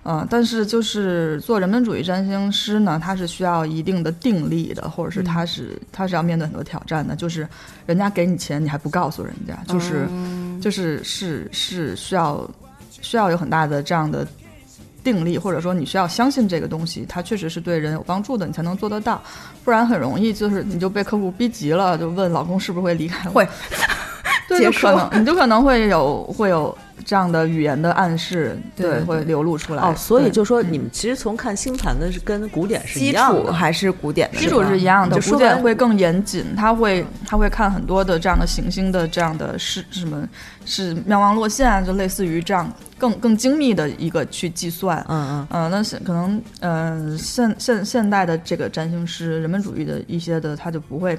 Speaker 3: 嗯，但是就是做人本主义占星师呢，他是需要一定的定力的，或者是他是、他是要面对很多挑战的，就是人家给你钱，你还不告诉人家，就是、就是是是需要需要有很大的这样的定力，或者说你需要相信这个东西，它确实是对人有帮助的，你才能做得到，不然很容易就是你就被客户逼急了，就问老公是不是会离开我，[LAUGHS]
Speaker 2: 会
Speaker 3: 对，
Speaker 2: 结
Speaker 3: 就可能你就可能会有会有这样的语言的暗示，
Speaker 2: 对对
Speaker 3: 会流露出来。
Speaker 1: 哦，所以就说你们其实从看星盘的是跟古典是一
Speaker 2: 基
Speaker 1: 样的，
Speaker 2: 础还是古典的，
Speaker 3: 基础是一样的，古典会更严谨，他会他会看很多的这样的行星的这样的是什么是妙望落线啊，就类似于这样更更精密的一个去计算。
Speaker 1: 嗯嗯。
Speaker 3: 嗯、那是可能，嗯、现现现代的这个占星师，人本主义的一些的，他就不会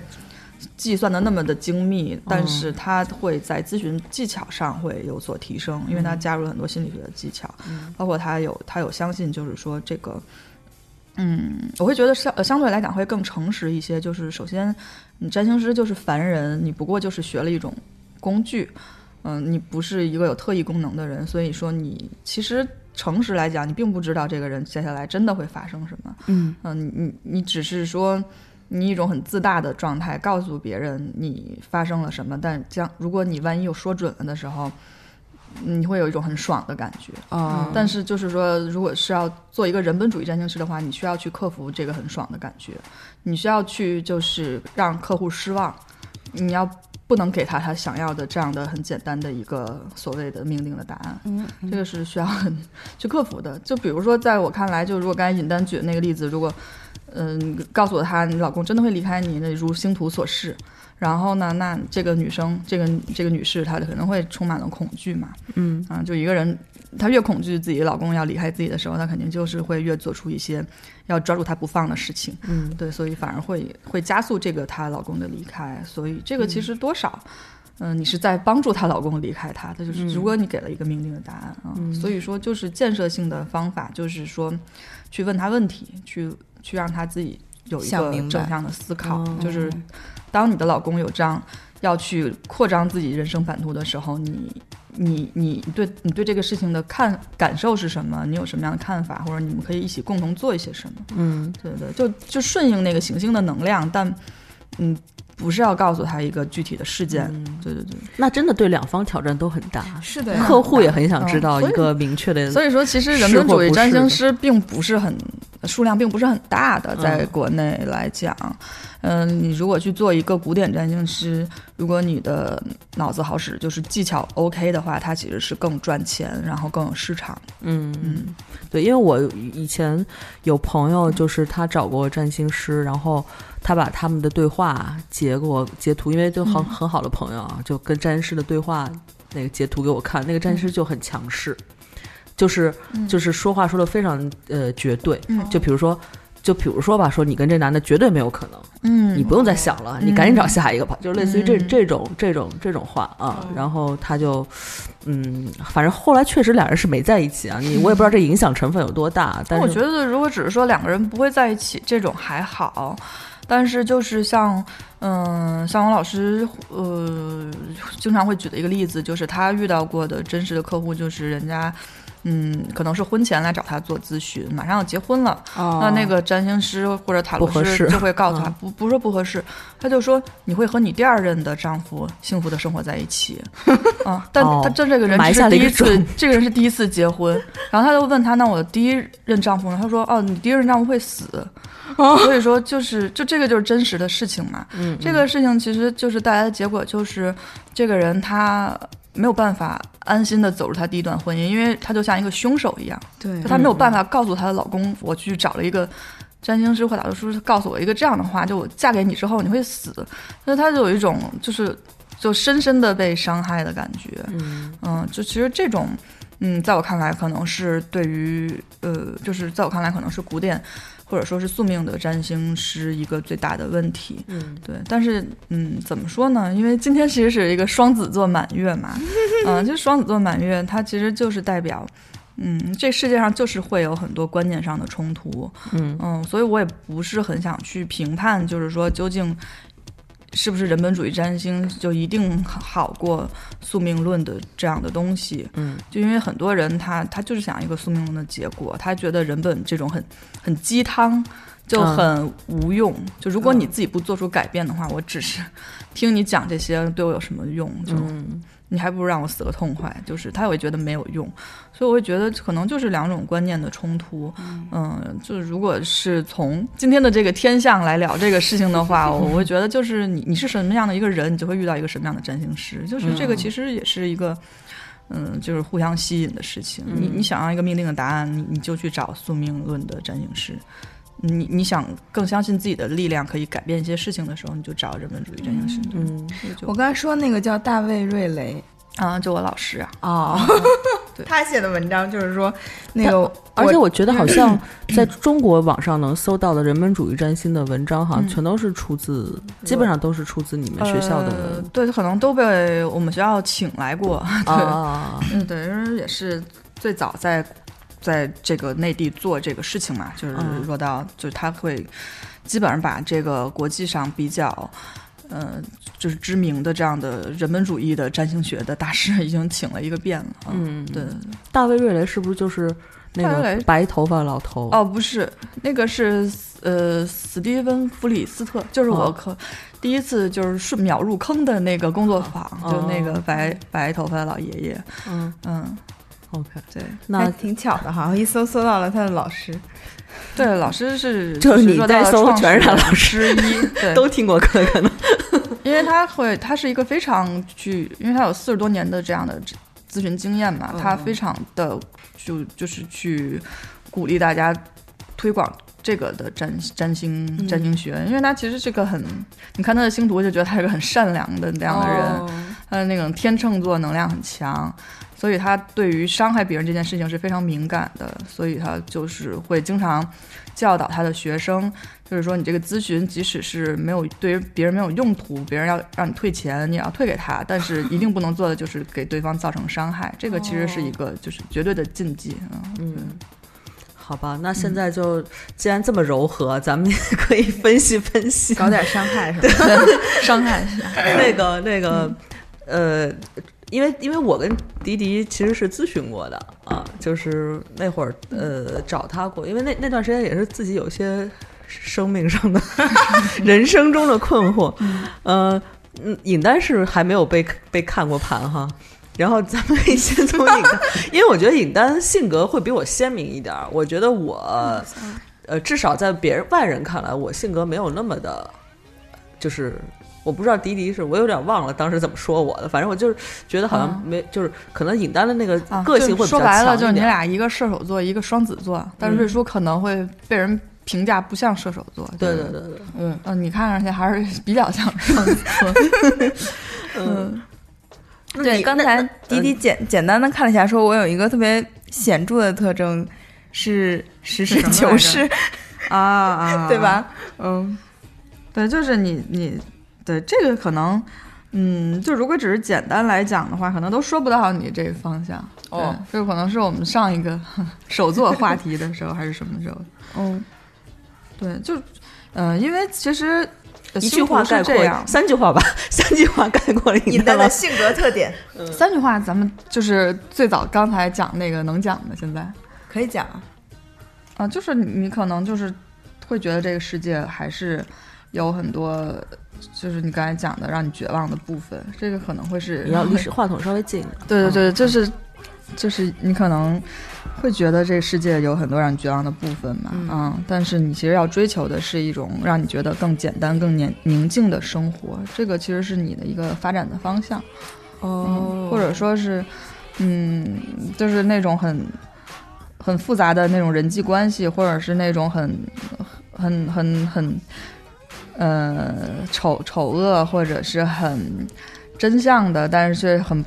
Speaker 3: 计算的那么的精密，但是他会在咨询技巧上会有所提升，因为他加入了很多心理学的技巧，包括他有他有相信，就是说这个。嗯，我会觉得相呃相对来讲会更诚实一些。就是首先，你占星师就是凡人，你不过就是学了一种工具，嗯、你不是一个有特异功能的人，所以说你其实诚实来讲，你并不知道这个人接下来真的会发生什么。
Speaker 1: 嗯
Speaker 3: 嗯，你你你只是说你一种很自大的状态告诉别人你发生了什么，但将如果你万一又说准了的时候，你会有一种很爽的感觉。
Speaker 2: 啊
Speaker 3: 但是就是说，如果是要做一个人本主义占星师的话，你需要去克服这个很爽的感觉，你需要去就是让客户失望，你要不能给他他想要的这样的很简单的一个所谓的命令的答案，
Speaker 2: 嗯，
Speaker 3: 这个是需要很去克服的。就比如说，在我看来，就如果刚才尹丹举的那个例子，如果嗯告诉我他你老公真的会离开你，那如星图所示。然后呢，那这个女生，这个这个女士，她可能会充满了恐惧嘛，
Speaker 1: 嗯。
Speaker 3: 啊，就一个人，她越恐惧自己老公要离开自己的时候，她肯定就是会越做出一些要抓住他不放的事情。
Speaker 1: 嗯。
Speaker 3: 对，所以反而会会加速这个她老公的离开。所以这个其实多少，嗯、你是在帮助她老公离开她的，就是
Speaker 1: 嗯
Speaker 3: 如果你给了一个命令的答案啊，
Speaker 1: 嗯。
Speaker 3: 所以说就是建设性的方法，就是说去问他问题，去去让他自己有一个正向的思考，
Speaker 1: 哦。
Speaker 3: 就是当你的老公有这样要去扩张自己人生版图的时候，你你你对你对这个事情的看感受是什么？你有什么样的看法，或者你们可以一起共同做一些什么？
Speaker 1: 嗯
Speaker 3: 对对，就就顺应那个行星的能量，但嗯，不是要告诉他一个具体的事件。
Speaker 1: 嗯。
Speaker 3: 对对对，
Speaker 1: 那真的对两方挑战都很大，
Speaker 2: 是的，
Speaker 1: 客户也很想知道一个明确的，
Speaker 3: 所以说其实人
Speaker 1: 是
Speaker 3: 本主义占星师并不是很数量并不是很大的，在
Speaker 1: 嗯
Speaker 3: 国内来讲，嗯、你如果去做一个古典占星师，如果你的脑子好使，就是技巧 OK 的话，它其实是更赚钱，然后更有市场。
Speaker 1: 嗯。
Speaker 3: 嗯。
Speaker 1: 对，因为我以前有朋友，就是他找过占星师，然后他把他们的对话截给我截图，因为就很、
Speaker 3: 嗯
Speaker 1: 很好的朋友啊，就跟占星师的对话那个截图给我看，那个占星师就很强势，就是就是说话说的非常呃绝对，
Speaker 3: 嗯
Speaker 1: 就比如说。就比如说吧，说你跟这男的绝对没有可能，
Speaker 3: 嗯
Speaker 1: 你不用再想了，你赶紧找下一个吧，就是类似于这
Speaker 3: 嗯
Speaker 1: 这种这种这种话啊。然后他就，嗯，反正后来确实两人是没在一起啊。你我也不知道这影响成分有多大，但是
Speaker 3: 我觉得，如果只是说两个人不会在一起，这种还好。但是就是像，嗯、像王老师，呃，经常会举的一个例子，就是他遇到过的真实的客户，就是人家，嗯，可能是婚前来找他做咨询，马上要结婚了，
Speaker 1: 哦。
Speaker 3: 那那个占星师或者塔罗师就会告诉他，
Speaker 1: 嗯。
Speaker 3: 不不是说不合适，他就说你会和你第二任的丈夫幸福的生活在一起，[LAUGHS] 啊，但
Speaker 1: 哦
Speaker 3: 他这这个人是第一次
Speaker 1: 种，[LAUGHS]
Speaker 3: 这个人是第一次结婚，然后他就问他，那我第一任丈夫呢？他说，哦，你第一任丈夫会死，所以说就是就这个就是真实的事情嘛，
Speaker 1: 嗯，
Speaker 3: 这个事情其实就是带来的结果就是这个人他。没有办法安心的走入她第一段婚姻，因为她就像一个凶手一样，
Speaker 2: 对
Speaker 3: 就她没有办法告诉她的老公，我去找了一个占星师或塔罗师，告诉我一个这样的话，就我嫁给你之后你会死，所以她就有一种就是就深深的被伤害的感觉。
Speaker 1: 嗯
Speaker 3: 嗯，就其实这种，嗯，在我看来可能是对于呃，就是在我看来可能是古典或者说是宿命的占星师一个最大的问题。
Speaker 1: 嗯
Speaker 3: 对，但是嗯，怎么说呢？因为今天其实是一个双子座满月嘛，[LAUGHS] 嗯、就是双子座满月，它其实就是代表，嗯，这世界上就是会有很多观念上的冲突，
Speaker 1: 嗯
Speaker 3: 嗯，所以我也不是很想去评判，就是说究竟是不是人本主义占星就一定好过宿命论的这样的东西，
Speaker 1: 嗯
Speaker 3: 就因为很多人他他就是想要一个宿命论的结果，他觉得人本这种很很鸡汤就
Speaker 1: 嗯
Speaker 3: 很无用。就如果你自己不做出改变的话，我只是听你讲这些对我有什么用？就、
Speaker 1: 嗯
Speaker 3: 你还不如让我死个痛快。就是他也会觉得没有用，所以我会觉得可能就是两种观念的冲突。嗯，就是如果是从今天的这个天象来聊这个事情的话，我 [LAUGHS] 会觉得就是你你是什么样的一个人，你就会遇到一个什么样的占星师。就是这个其实也是一个。嗯，就是互相吸引的事情。你你想要一个命定的答案，你你就去找宿命论的占星师。你你想更相信自己的力量可以改变一些事情的时候，你就找人文主义占星师。
Speaker 1: 嗯
Speaker 2: 我刚才说那个叫大卫瑞雷
Speaker 3: 啊，就我老师啊，
Speaker 2: 哦，[LAUGHS]
Speaker 3: 对
Speaker 2: 他写的文章就是说那个，
Speaker 1: 而且我觉得好像 [CLEARS THROAT] 在中国网上能搜到的人本主义占星的文章，好像
Speaker 3: 嗯
Speaker 1: 全都是出自，基本上都是出自你们学校
Speaker 3: 呃
Speaker 1: 的
Speaker 3: 对，可能都被我们学校请来过。对，
Speaker 1: 啊。[LAUGHS]
Speaker 3: 嗯，对，因为也是最早在在这个内地做这个事情嘛，就是
Speaker 1: 嗯
Speaker 3: 若道，就是他会基本上把这个国际上比较。呃，就是知名的这样的人本主义的占星学的大师已经请了一个遍了。
Speaker 1: 嗯
Speaker 3: 对。
Speaker 1: 大卫瑞雷是不是就是那个白头发老头？
Speaker 3: 哦，不是，那个是呃，史蒂芬·弗里斯特，就是我
Speaker 1: 哦
Speaker 3: 可、第一次就是瞬秒入坑的那个工作坊，
Speaker 1: 哦
Speaker 3: 就那个白白头发的老爷爷。
Speaker 1: 嗯
Speaker 3: 嗯，
Speaker 1: ，OK，
Speaker 3: 对
Speaker 1: 那
Speaker 2: 挺巧的哈，一搜搜到了他的老师。[LAUGHS]
Speaker 3: 对，老师是 [LAUGHS]
Speaker 1: 就是你在搜全是他老师
Speaker 3: 一，对，[LAUGHS]
Speaker 1: 都听过课可能。
Speaker 3: 因为他会，他是一个非常具，因为他有四十多年的这样的咨询经验嘛，
Speaker 2: 嗯
Speaker 3: 他非常的就就是去鼓励大家推广这个的占占星
Speaker 2: 嗯
Speaker 3: 占星学，因为他其实是个很，你看他的星图就觉得他是个很善良的那样的人，
Speaker 2: 哦
Speaker 3: 他的那种天秤座能量很强，所以他对于伤害别人这件事情是非常敏感的，所以他就是会经常教导他的学生，就是说你这个咨询即使是没有对于别人没有用途，别人要让你退钱，你也要退给他，但是一定不能做的就是给对方造成伤害，这个其实是一个就是绝对的禁忌啊。
Speaker 1: 嗯，好吧，那现在就既然这么柔和，咱们也 [LAUGHS] 可以分析分析
Speaker 2: 搞点伤害是吧？[LAUGHS]
Speaker 3: 伤害一下，
Speaker 1: 那个那个呃。因为因为我跟迪迪其实是咨询过的啊，就是那会儿呃找他过，因为那那段时间也是自己有些生命上的 [LAUGHS] 人生中的困惑，呃嗯，尹丹是还没有被被看过盘哈，然后咱们可以先从尹丹，因为我觉得尹丹性格会比我鲜明一点儿，我觉得我呃至少在别人外人看来，我性格没有那么的，就是。我不知道迪迪是我有点忘了当时怎么说我的，反正我就是觉得好像没，就是可能尹丹的那个
Speaker 3: 啊
Speaker 1: 个性会比较
Speaker 3: 就说白了。就是你俩一个射手座，一个双子座，但是瑞叔可能会被人评价不像射手座。
Speaker 1: 对对对对，
Speaker 2: 嗯，
Speaker 3: 嗯，你看上去还是比较像双子座。[LAUGHS] 嗯，
Speaker 2: 对，刚才迪迪简简单的看了一下，说我有一个特别显著的特征是实事求是，
Speaker 3: 啊 [LAUGHS] 啊，
Speaker 2: 对？吧？嗯，
Speaker 3: 对，就是你你对这个可能，嗯，就如果只是简单来讲的话，可能都说不到你这个方向。
Speaker 2: 哦
Speaker 3: 对，这个可能是我们上一个 [LAUGHS] 首座话题的时候，还是什么时候？[LAUGHS]
Speaker 2: 嗯，
Speaker 3: 对，就嗯、呃因为其实呃
Speaker 1: 一句话概括三句话吧，三句话概括了尹丹了
Speaker 2: 尹丹的。性格特点 [LAUGHS]
Speaker 3: 三句话，咱们就是最早刚才讲那个能讲的，现在
Speaker 2: 可以讲，
Speaker 3: 啊，就是你你可能就是会觉得这个世界还是有很多，就是你刚才讲的让你绝望的部分，这个可能会是
Speaker 1: 你要离话筒稍微近一点。
Speaker 3: 对对对，就是就是你可能会觉得这个世界有很多让你绝望的部分嘛，
Speaker 2: 嗯
Speaker 3: 嗯，但是你其实要追求的是一种让你觉得更简单、更宁宁静的生活，这个其实是你的一个发展的方向。
Speaker 2: 哦
Speaker 3: 嗯，或者说是，嗯，就是那种很很复杂的那种人际关系，或者是那种很很很很呃丑丑恶，或者是很真相的，但是却很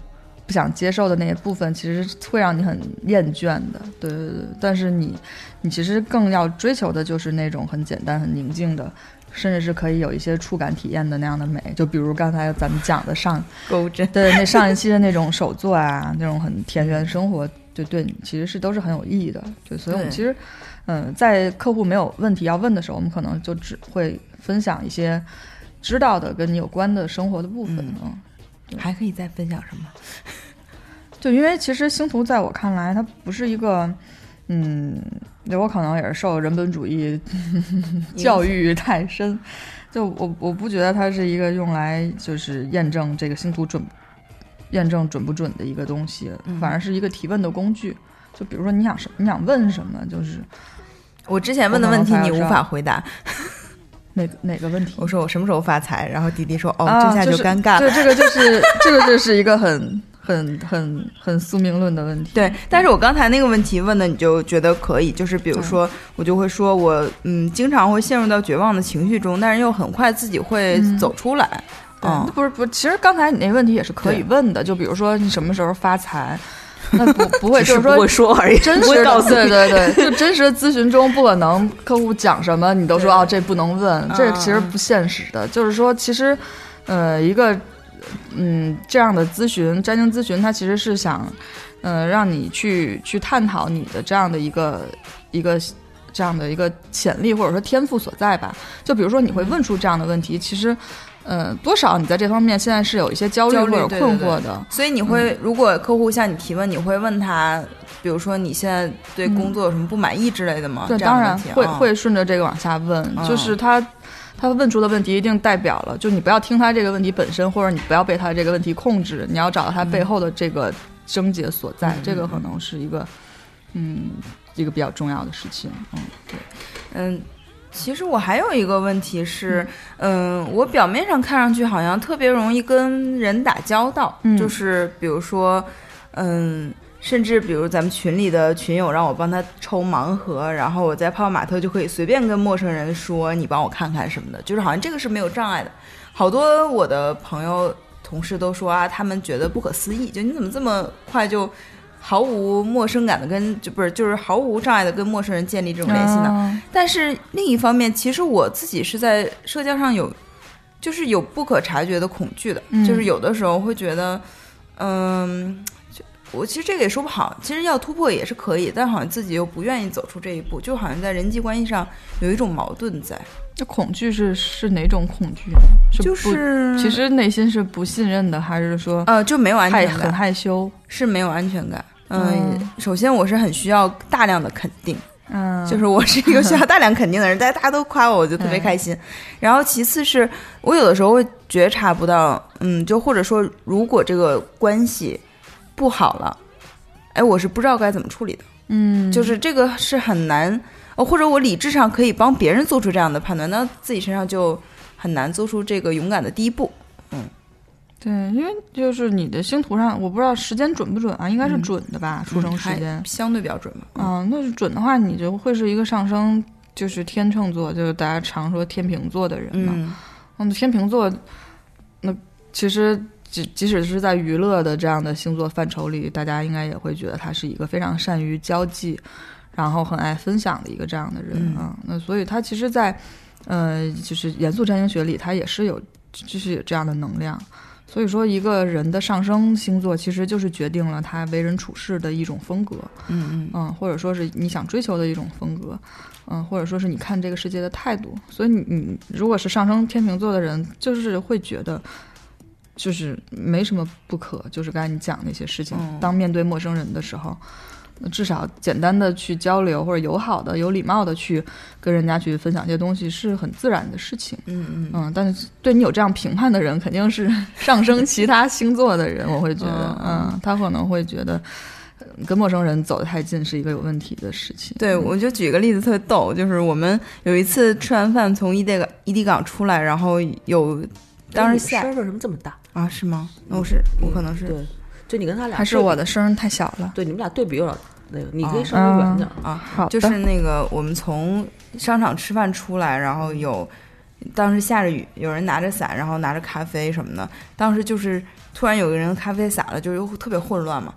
Speaker 3: 不想接受的那些部分，其实会让你很厌倦的。对对对，但是你你其实更要追求的就是那种很简单、很宁静的。甚至是可以有一些触感体验的那样的美，就比如刚才咱们讲的上
Speaker 2: 钩针，
Speaker 3: 对，那上一期的那种手作啊，那种很田园生活，就对你其实是都是很有意义的。对，所以我们其实，嗯，在客户没有问题要问的时候，我们可能就只会分享一些知道的跟你有关的生活的部分。
Speaker 2: 嗯
Speaker 3: 嗯，
Speaker 2: 还可以再分享什么？[LAUGHS]
Speaker 3: 就因为其实星图在我看来，它不是一个，嗯，我可能也是受人本主义教育太深，就我我不觉得它是一个用来就是验证这个星图准，验证准不准的一个东西，
Speaker 2: 嗯
Speaker 3: 反而是一个提问的工具。就比如说你想什你想问什么，就是
Speaker 2: 我之前问的问题你无法回答，
Speaker 3: 哪哪个问题？
Speaker 2: 我说我什么时候发财，然后迪迪说哦，
Speaker 3: 啊
Speaker 2: 这下
Speaker 3: 就
Speaker 2: 尴尬了。
Speaker 3: 对，这个就是这个就是一个很很很很宿命论的问题。
Speaker 2: 对，但是我刚才那个问题问的，你就觉得可以，就是比如说，我就会说我嗯，经常会陷入到绝望的情绪中，但是又很快自己会
Speaker 3: 嗯
Speaker 2: 走出来。
Speaker 3: 对，
Speaker 2: 嗯
Speaker 3: 不是不是，其实刚才你那问题也是可以问的，就比如说你什么时候发财，那不不会，就是是说
Speaker 1: 不会说而已，
Speaker 3: 真实的。对对对，就真实的咨询中不可能客户讲什么你都说
Speaker 2: 对
Speaker 3: 哦这不能问，这其实不现实的。就是说，其实呃一个嗯这样的咨询占星咨询，它其实是想呃，让你去去探讨你的这样的一个一个这样的一个潜力或者说天赋所在吧。就比如说你会问出这样的问题，其实，呃，多少你在这方面现在是有一些焦虑或者
Speaker 2: 虑对对对。
Speaker 3: 困惑的。
Speaker 2: 所以你会，如果客户向你提问，你会问他，比如说你现在对工作有什么不满意之类的吗？
Speaker 3: 对，
Speaker 2: 这
Speaker 3: 当然会会顺着这个往下问，
Speaker 2: 嗯。
Speaker 3: 就是他他问出的问题一定代表了，就你不要听他这个问题本身，或者你不要被他这个问题控制，你要找到他背后的这个症结所在，
Speaker 2: 嗯
Speaker 3: 这个可能是一个嗯一个比较重要的事情。嗯，对。
Speaker 2: 嗯，其实我还有一个问题是，嗯，我表面上看上去好像特别容易跟人打交道，
Speaker 3: 嗯
Speaker 2: 就是比如说，嗯。甚至比如咱们群里的群友让我帮他抽盲盒，然后我在泡泡玛特就可以随便跟陌生人说你帮我看看什么的，就是好像这个是没有障碍的。好多我的朋友同事都说啊，他们觉得不可思议，就你怎么这么快就毫无陌生感的跟就不是就是毫无障碍的跟陌生人建立这种联系呢？
Speaker 3: 呢？
Speaker 2: 但是另一方面，其实我自己是在社交上有，就是有不可察觉的恐惧的，
Speaker 3: 嗯
Speaker 2: 就是有的时候会觉得，嗯，就我其实这个也说不好，其实要突破也是可以，但好像自己又不愿意走出这一步，就好像在人际关系上有一种矛盾在，
Speaker 3: 这恐惧是是哪种恐惧？是
Speaker 2: 就是
Speaker 3: 其实内心是不信任的，还是说
Speaker 2: 呃就没有安全感，很
Speaker 3: 害羞？
Speaker 2: 是没有安全感。嗯。
Speaker 3: 嗯，
Speaker 2: 首先我是很需要大量的肯定，
Speaker 3: 嗯，
Speaker 2: 就是我是一个需要大量肯定的人，大 [LAUGHS] 家大家都夸我，我就特别开心。然后其次是我有的时候会觉察不到，嗯，就或者说如果这个关系不好了，哎，我是不知道该怎么处理的，
Speaker 3: 嗯，
Speaker 2: 就是这个是很难，呃，或者我理智上可以帮别人做出这样的判断，那自己身上就很难做出这个勇敢的第一步。
Speaker 3: 对，因为就是你的星图上，我不知道时间准不准啊，应该是
Speaker 2: 嗯
Speaker 3: 准的吧，出生时
Speaker 2: 还
Speaker 3: 间。
Speaker 2: 相对比较准嘛。嗯
Speaker 3: 嗯，那是准的话，你就会是一个上升，就是天秤座，就是大家常说天秤座的人嘛。
Speaker 2: 嗯
Speaker 3: 嗯，天秤座，那其实即即使是在娱乐的这样的星座范畴里，大家应该也会觉得他是一个非常善于交际，然后很爱分享的一个这样的人
Speaker 2: 嗯
Speaker 3: 啊。那所以他其实在，呃，就是严肃占星学里，他也是有，就是有这样的能量。所以说，一个人的上升星座其实就是决定了他为人处事的一种风格。
Speaker 2: 嗯嗯
Speaker 3: 嗯，或者说是你想追求的一种风格，嗯，或者说是你看这个世界的态度。所以你你如果是上升天秤座的人，就是会觉得，就是没什么不可，就是刚才你讲那些事情，
Speaker 2: 嗯
Speaker 3: 当面对陌生人的时候。那至少简单的去交流，或者友好的、有礼貌的去跟人家去分享一些东西，是很自然的事情。
Speaker 2: 嗯嗯
Speaker 3: 嗯，但是对你有这样评判的人，肯定是 [LAUGHS] 上升其他星座的人。我会觉得，
Speaker 2: 嗯
Speaker 3: 嗯，他可能会觉得呃跟陌生人走得太近是一个有问题的事情。
Speaker 2: 对，我就举个例子特别逗，就是我们有一次吃完饭从伊地港伊地港出来，然后有当时下
Speaker 1: 声为什么这么大？
Speaker 2: 啊是吗？那我是我可能是
Speaker 1: 对，就你跟他俩
Speaker 3: 还是我的声儿太小了。
Speaker 1: 对，你们俩对比有点那个，你可以
Speaker 2: 哦
Speaker 1: 稍微远点儿。
Speaker 2: 啊，
Speaker 3: 好，
Speaker 2: 就是那个我们从商场吃饭出来，然后有当时下着雨，有人拿着伞，然后拿着咖啡什么的，当时就是突然有个人咖啡洒了，就是特别混乱嘛。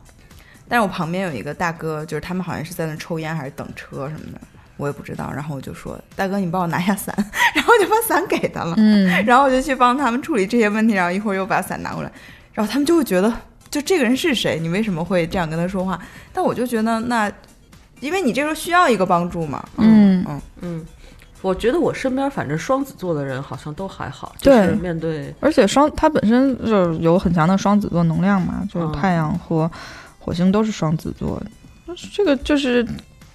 Speaker 2: 但是我旁边有一个大哥，就是他们好像是在那抽烟还是等车什么的，我也不知道。然后我就说：“大哥，你帮我拿下伞。[LAUGHS] ”然后我就把伞给他了。
Speaker 3: 嗯，
Speaker 2: 然后我就去帮他们处理这些问题，然后一会儿又把伞拿过来，然后他们就会觉得，就这个人是谁？你为什么会这样跟他说话？但我就觉得，那因为你这时候需要一个帮助嘛，
Speaker 3: 嗯。
Speaker 2: 嗯
Speaker 1: 嗯，我觉得我身边反正双子座的人好像都还好，就是面对
Speaker 3: 而且双他本身就是有很强的双子座能量嘛，就是
Speaker 1: 嗯
Speaker 3: 太阳和火星都是双子座，这个就是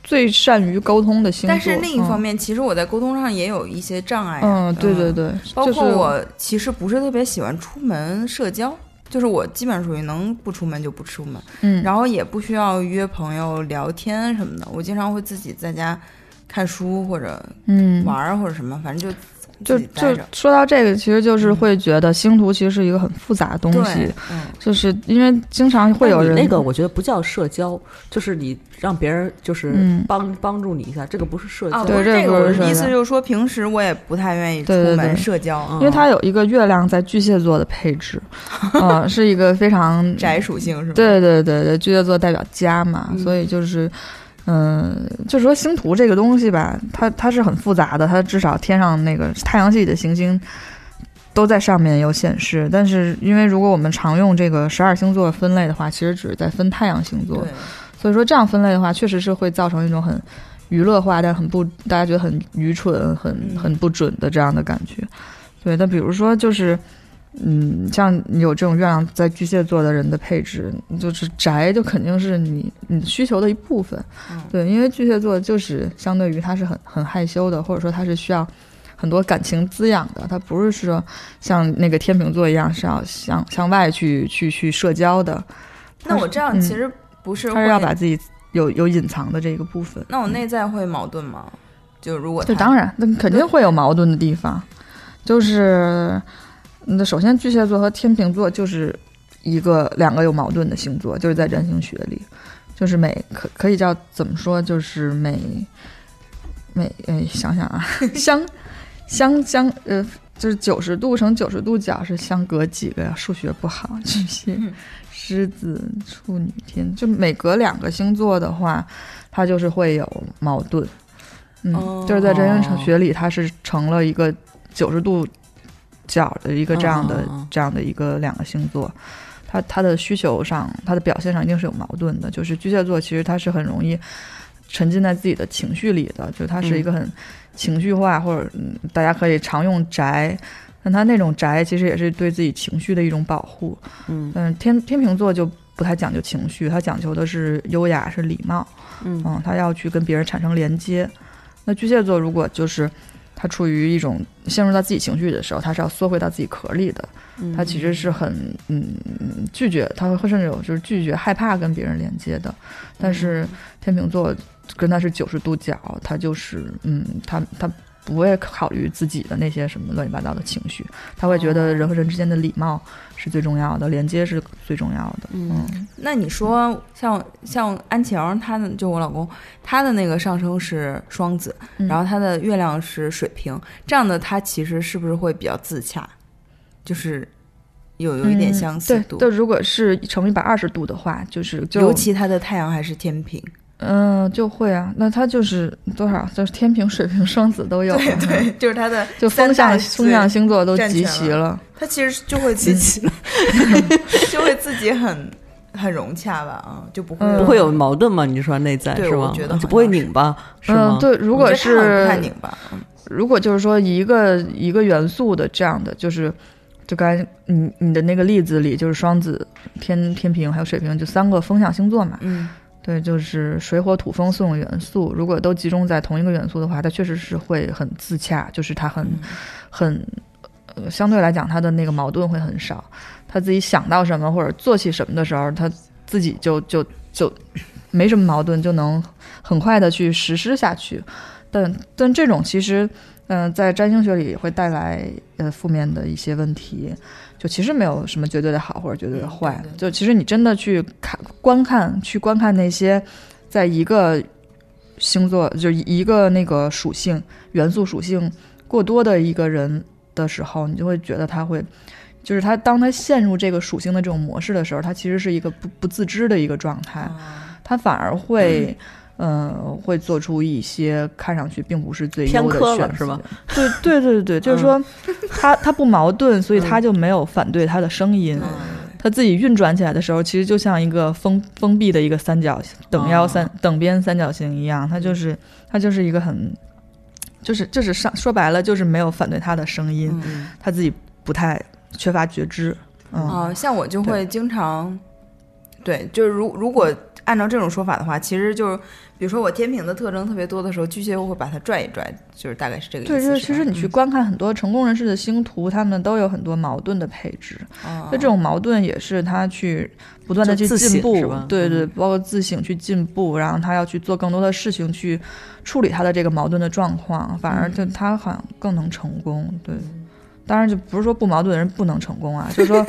Speaker 3: 最善于沟通的星座。
Speaker 2: 但是另一方
Speaker 3: 面，
Speaker 2: 面，其实我在沟通上也有一些障碍、
Speaker 3: 嗯，对对，对，
Speaker 2: 包括我其实不是特别喜欢出门社交。就是我基本上属于能不出门就不出门，
Speaker 3: 嗯，
Speaker 2: 然后也不需要约朋友聊天什么的。我经常会自己在家看书或者
Speaker 3: 嗯
Speaker 2: 玩儿或者什么，反正就
Speaker 3: 就就。说到这个，其实就是会觉得星图其实是一个很复杂的东西，，
Speaker 2: 嗯，
Speaker 3: 就是因为经常会有人
Speaker 1: 那个，我觉得不叫社交，就是你让别人就是
Speaker 3: 嗯
Speaker 1: 帮、帮助你一下，这个不是社交。
Speaker 2: 啊，
Speaker 3: 对这
Speaker 2: 个，意
Speaker 3: 不是社交
Speaker 2: 思就是说，平时我也不太愿意出门
Speaker 3: 对对对
Speaker 2: 社交，
Speaker 1: 嗯
Speaker 3: 因为它有一个月亮在巨蟹座的配置，嗯，是一个非常
Speaker 2: 宅属性是吗？
Speaker 3: 对对对对，巨蟹座代表家嘛，
Speaker 1: 嗯
Speaker 3: 所以就是，嗯、就是说星图这个东西吧，它它是很复杂的，它至少天上那个太阳系的行星都在上面有显示。但是因为如果我们常用这个十二星座分类的话，其实只是在分太阳星座，所以说这样分类的话，确实是会造成一种很娱乐化，但很不大家觉得很愚蠢、很
Speaker 2: 嗯
Speaker 3: 很不准的这样的感觉。对，那比如说就是。嗯，像你有这种月亮在巨蟹座的人的配置，就是宅就肯定是你你需求的一部分。
Speaker 2: 嗯
Speaker 3: 对，因为巨蟹座就是相对于他是很很害羞的，或者说他是需要很多感情滋养的，他不是说像那个天秤座一样是要向向外去去去社交的，
Speaker 2: 那我这样
Speaker 3: 嗯
Speaker 2: 其实不是
Speaker 3: 他是要把自己有有隐藏的这个部分。
Speaker 2: 那我内在会矛盾吗？就如果他
Speaker 3: 就当然，那肯定会有矛盾的地方，就是那首先巨蟹座和天秤座就是一个两个有矛盾的星座，就是在占星学里，就是每可可以叫怎么说，就是每每哎想想啊，[LAUGHS] 相相相呃。就是九十度乘九十度角是相隔几个呀？数学不好，巨蟹、[LAUGHS] 狮子、处女、天，就每隔两个星座的话，它就是会有矛盾。嗯，
Speaker 2: 哦
Speaker 3: 就是在占星学里，它是成了一个九十度角的一个这样的、这样的一个两个星座。他他的需求上，他的表现上一定是有矛盾的。就是巨蟹座，其实他是很容易沉浸在自己的情绪里的，就他是一个很情绪化，或者嗯，大家可以常用宅。但他那种宅其实也是对自己情绪的一种保护。
Speaker 1: 嗯
Speaker 3: 嗯，天天秤座就不太讲究情绪，他讲究的是优雅，是礼貌。
Speaker 1: 嗯
Speaker 3: 嗯，他要去跟别人产生连接。那巨蟹座如果就是他处于一种陷入到自己情绪的时候，他是要缩回到自己壳里的，
Speaker 1: 嗯
Speaker 3: 他其实是很嗯拒绝，他会甚至有就是拒绝害怕跟别人连接的。但是天秤座跟他是九十度角，他就是嗯他他。不会考虑自己的那些什么乱七八糟的情绪，他会觉得人和人之间的礼貌是最重要的，连接是最重要的。
Speaker 1: 嗯。
Speaker 2: 那你说像像安晴，她的就我老公，他的那个上升是双子，
Speaker 3: 嗯。
Speaker 2: 然后他的月亮是水瓶，这样的他其实是不是会比较自洽？就是有有一点相似度，
Speaker 3: 嗯对，对，如果是乘一百二十度的话，就是就
Speaker 2: 尤其他的太阳还是天平，
Speaker 3: 嗯、就会啊，那他就是多少，就是天平、水瓶、双子都有了，
Speaker 2: 对对，[LAUGHS] 就是他的
Speaker 3: 就风
Speaker 2: 三大
Speaker 3: 象风向星座都集齐了。
Speaker 2: 他其实就会 [LAUGHS] 集齐了，[LAUGHS] 就会自己很很融洽吧，啊，就不会
Speaker 3: 嗯
Speaker 1: 不会有矛盾吗？你说内在是吗？
Speaker 2: 我觉得
Speaker 1: 就不会拧巴是吗
Speaker 3: 嗯，？对，如果
Speaker 2: 我觉得他好像不太
Speaker 3: 是
Speaker 2: 拧巴，嗯
Speaker 3: 如果就是说一个一个元素的这样的，就是就刚才你你的那个例子里，就是双子、天天平还有水瓶，就三个风向星座嘛。
Speaker 2: 嗯
Speaker 3: 对，就是水火土风四种元素，如果都集中在同一个元素的话，它确实是会很自洽，就是它很、
Speaker 2: 嗯
Speaker 3: 很，呃，相对来讲，它的那个矛盾会很少。他自己想到什么或者做起什么的时候，他自己就就就没什么矛盾，就能很快的去实施下去。但但这种其实，嗯、在占星学里会带来呃负面的一些问题。就其实没有什么绝对的好或者绝对的坏，就其实你真的去看观看去观看那些在一个星座就一个那个属性元素属性过多的一个人的时候，你就会觉得他会，就是他当他陷入这个属性的这种模式的时候，他其实是一个不不自知的一个状态，
Speaker 2: 啊
Speaker 3: 他反而会。嗯，会做出一些看上去并不是最
Speaker 1: 偏
Speaker 3: 优的选择，
Speaker 1: 是吧？
Speaker 3: 对对对对对，[LAUGHS] 就是说他他不矛盾，所以他就没有反对他的声音。
Speaker 2: 嗯。
Speaker 3: 他自己运转起来的时候，其实就像一个封封闭的一个三角等腰三、等边三角形一样，他就是他就是一个很，就是就是上说白了就是没有反对他的声音，
Speaker 2: 嗯。
Speaker 3: 他自己不太缺乏觉知，嗯，
Speaker 2: 啊，像我就会经常，对，就是如如果按照这种说法的话，其实就是比如说我天平的特征特别多的时候，巨蟹我会把它拽一拽，就是大概是这个意思。
Speaker 3: 对，就是
Speaker 2: 是
Speaker 3: 其实你去观看很多成功人士的星图，他们都有很多矛盾的配置，
Speaker 2: 嗯
Speaker 3: 那这种矛盾也是他去不断的去进步，对对，
Speaker 1: 嗯
Speaker 3: 包括自省去进步，然后他要去做更多的事情去处理他的这个矛盾的状况，反而就他好像更能成功。对，当然就不是说不矛盾的人不能成功啊，[LAUGHS] 就是说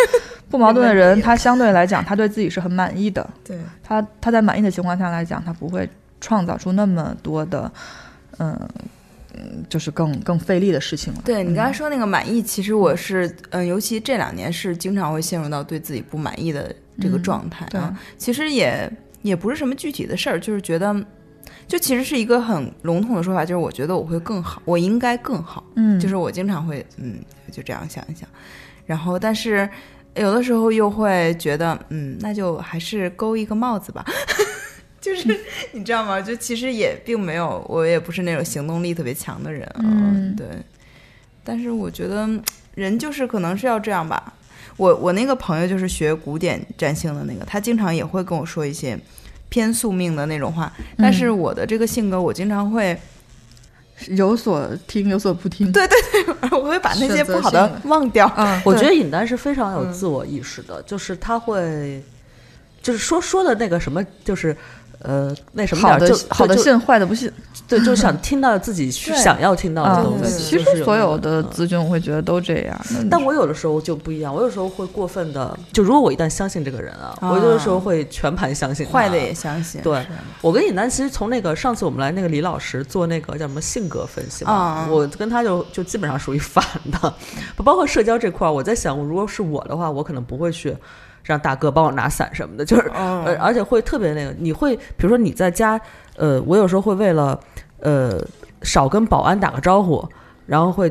Speaker 3: 不矛盾的人，他相对来讲他对自己是很满意的，
Speaker 2: 对，
Speaker 3: 他他在满意的情况下来讲，他不会创造出那么多的，嗯。嗯，就是更更费力的事情了。
Speaker 2: 对你刚才
Speaker 3: 嗯
Speaker 2: 说那个满意，其实我是，嗯、尤其这两年是经常会陷入到对自己不满意的这个
Speaker 3: 嗯
Speaker 2: 状态
Speaker 3: 对
Speaker 2: 啊。其实也也不是什么具体的事儿，就是觉得就其实是一个很笼统的说法，就是我觉得我会更好，我应该更好。
Speaker 3: 嗯
Speaker 2: 就是我经常会嗯就这样想一想，然后但是有的时候又会觉得嗯那就还是勾一个帽子吧，[LAUGHS] 就是你知道吗？就其实也并没有，我也不是那种行动力特别强的人啊，
Speaker 3: 嗯
Speaker 2: 对。但是我觉得嗯人就是可能是要这样吧。我我那个朋友就是学古典占星的那个，他经常也会跟我说一些偏宿命的那种话，但是我的这个性格，我经常会
Speaker 3: 有所听有所不听。
Speaker 2: 对对对 [LAUGHS] 我会把那些不好的忘掉。
Speaker 3: 啊，
Speaker 1: 我觉得尹丹是非常有自我意识的，就是他会，就是说说的那个什么，就是呃那什么
Speaker 3: 好的好的信，坏的不信。
Speaker 1: 对，就想听到自己 [LAUGHS]
Speaker 2: 对
Speaker 1: 想要听到的
Speaker 3: 啊
Speaker 1: 东西。
Speaker 3: 其实所有的咨询，我会觉得都这样。
Speaker 1: 但我有的时候就不一样，我有时候会过分的，就如果我一旦相信这个人啊，我有的时候会全盘相信他
Speaker 2: 坏的也相信，
Speaker 1: 对我跟尹丹其实从那个上次我们来那个李老师做那个叫什么性格分析嘛，
Speaker 2: 啊
Speaker 1: 我跟他就就基本上属于 [LAUGHS] 反的，不包括社交这块儿。我在想，如果是我的话，我可能不会去让大哥帮我拿伞什么的，就是
Speaker 2: 嗯
Speaker 1: 呃，而且会特别那个，你会比如说你在家，呃，我有时候会为了呃少跟保安打个招呼，然后会。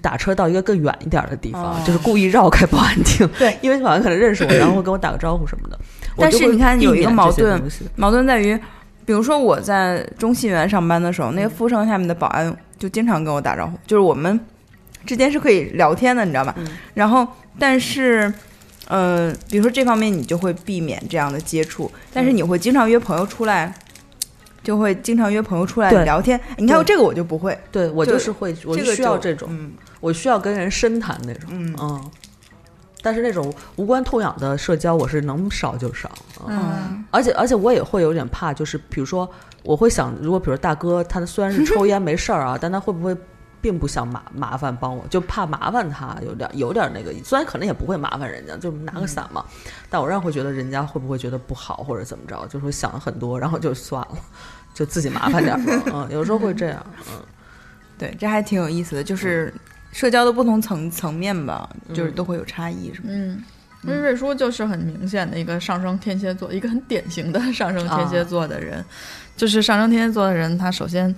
Speaker 1: 打车到一个更远一点的地方，
Speaker 2: 哦
Speaker 1: 就是故意绕开保安厅，
Speaker 2: 对，
Speaker 1: 因为保安可能认识我，[CLEARS THROAT] 然后会跟我打个招呼什么的。
Speaker 2: 但
Speaker 1: 是
Speaker 2: 你看有一个矛盾矛盾在于，比如说我在中信园上班的时候，那个富盛下面的保安就经常跟我打招呼，就是我们之间是可以聊天的，你知道吧？
Speaker 1: 嗯
Speaker 2: 然后，但是，呃，比如说这方面你就会避免这样的接触，但是
Speaker 1: 嗯
Speaker 2: 你会经常约朋友出来。就会经常约朋友出来
Speaker 1: 对
Speaker 2: 聊天，你看
Speaker 1: 我
Speaker 2: 这个我就不会，
Speaker 1: 对我
Speaker 2: 就
Speaker 1: 就是会，我就
Speaker 2: 个
Speaker 1: 需要这种，
Speaker 2: 嗯
Speaker 1: 我需要跟人深谈那种，
Speaker 2: 嗯
Speaker 1: 嗯。但是那种无关痛痒的社交，我是能少就少。嗯，
Speaker 2: 嗯
Speaker 1: 而且而且我也会有点怕，就是比如说，我会想，如果比如大哥他虽然是抽烟没事儿啊，但他会不会并不想麻麻烦帮我，就怕麻烦他，有点有点那个，虽然可能也不会麻烦人家，就拿个伞嘛，但我让会觉得人家会不会觉得不好或者怎么着，就说想很多，然后就算了，[LAUGHS] 就自己麻烦点儿吧。[LAUGHS] 嗯，有时候会这样。嗯。
Speaker 2: 对，这还挺有意思的，就是社交的不同层层面吧，就是
Speaker 1: 嗯
Speaker 2: 都会有差异，是吧？
Speaker 3: 嗯，因为瑞叔就是很明显的一个上升天蝎座，一个很典型的上升天蝎座的人。就是上升天蝎座的人，他首先，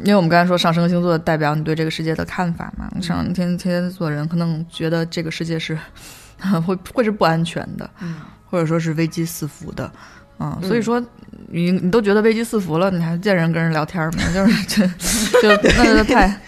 Speaker 3: 因为我们刚才说上升星座代表你对这个世界的看法嘛，上升天天蝎座人可能觉得这个世界是 [LAUGHS] 会会是不安全的，
Speaker 2: 嗯
Speaker 3: 或者说是危机四伏的。嗯，所以说你你都觉得危机四伏了，你还见人跟人聊天吗？[LAUGHS] 就是就就那就太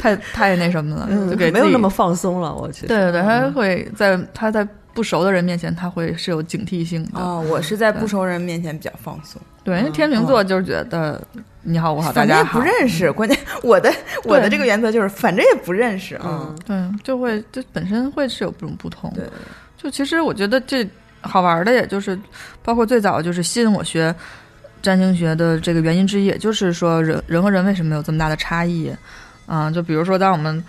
Speaker 3: 太太那什么了，就给
Speaker 1: 没有那么放松了，我其实。
Speaker 3: 对对对，他
Speaker 1: 嗯
Speaker 3: 会在他在不熟的人面前，他会是有警惕性的。
Speaker 2: 哦，我是在不熟人面前比较放松，
Speaker 3: 对，因为天秤座就是觉得你好我好大家好，
Speaker 2: 不认识，关键我的我的这个原则就是反正也不认识，
Speaker 1: 嗯，
Speaker 3: 对，就会就本身会是有这种不同。
Speaker 2: 对，
Speaker 3: 就其实我觉得这好玩的，也就是包括最早就是吸引我学占星学的这个原因之一，也就是说人人和人为什么有这么大的差异啊、就比如说，当我们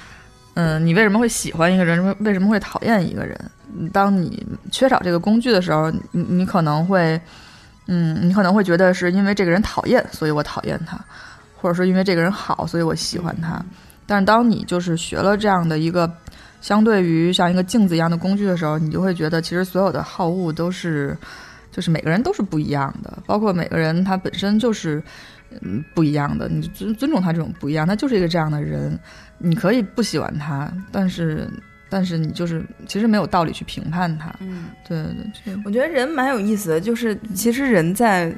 Speaker 3: 嗯，你为什么会喜欢一个人，为什么会讨厌一个人？当你缺少这个工具的时候，你你可能会嗯，你可能会觉得是因为这个人讨厌，所以我讨厌他，或者说因为这个人好，所以我喜欢他。但是当你就是学了这样的一个相对于像一个镜子一样的工具的时候，你就会觉得其实所有的好恶都是，就是每个人都是不一样的，包括每个人他本身就是嗯不一样的，你尊尊重他这种不一样，他就是一个这样的人，你可以不喜欢他，但是但是你就是其实没有道理去评判他，
Speaker 2: 嗯，
Speaker 3: 对对对，
Speaker 2: 我觉得人蛮有意思的，就是其实人在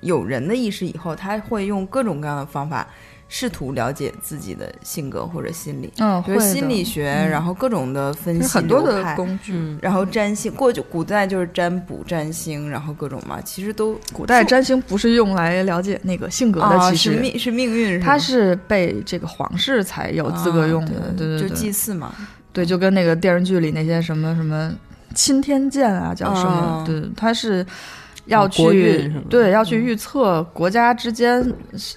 Speaker 2: 有人的意识以后，他会用各种各样的方法试图了解自己的性格或者心理，
Speaker 3: 嗯，
Speaker 2: 比如
Speaker 3: 会
Speaker 2: 心理学，
Speaker 3: 嗯。
Speaker 2: 然后各种的分析
Speaker 3: 很多的工具。
Speaker 1: 嗯，
Speaker 2: 然后占星，过去古代就是占卜、占星，然后各种嘛，其实都
Speaker 3: 古代占星不是用来了解那个性格的，
Speaker 2: 啊
Speaker 3: 其实、
Speaker 2: 是命是命运，
Speaker 3: 它
Speaker 2: 吧
Speaker 3: 是被这个皇室才有资格用的，对对对，
Speaker 2: 祭祀嘛，
Speaker 3: 对，就跟那个电视剧里那些什么什么钦天监啊，叫什么？
Speaker 2: 啊
Speaker 3: 对，他是要去、对要去预测国家之间，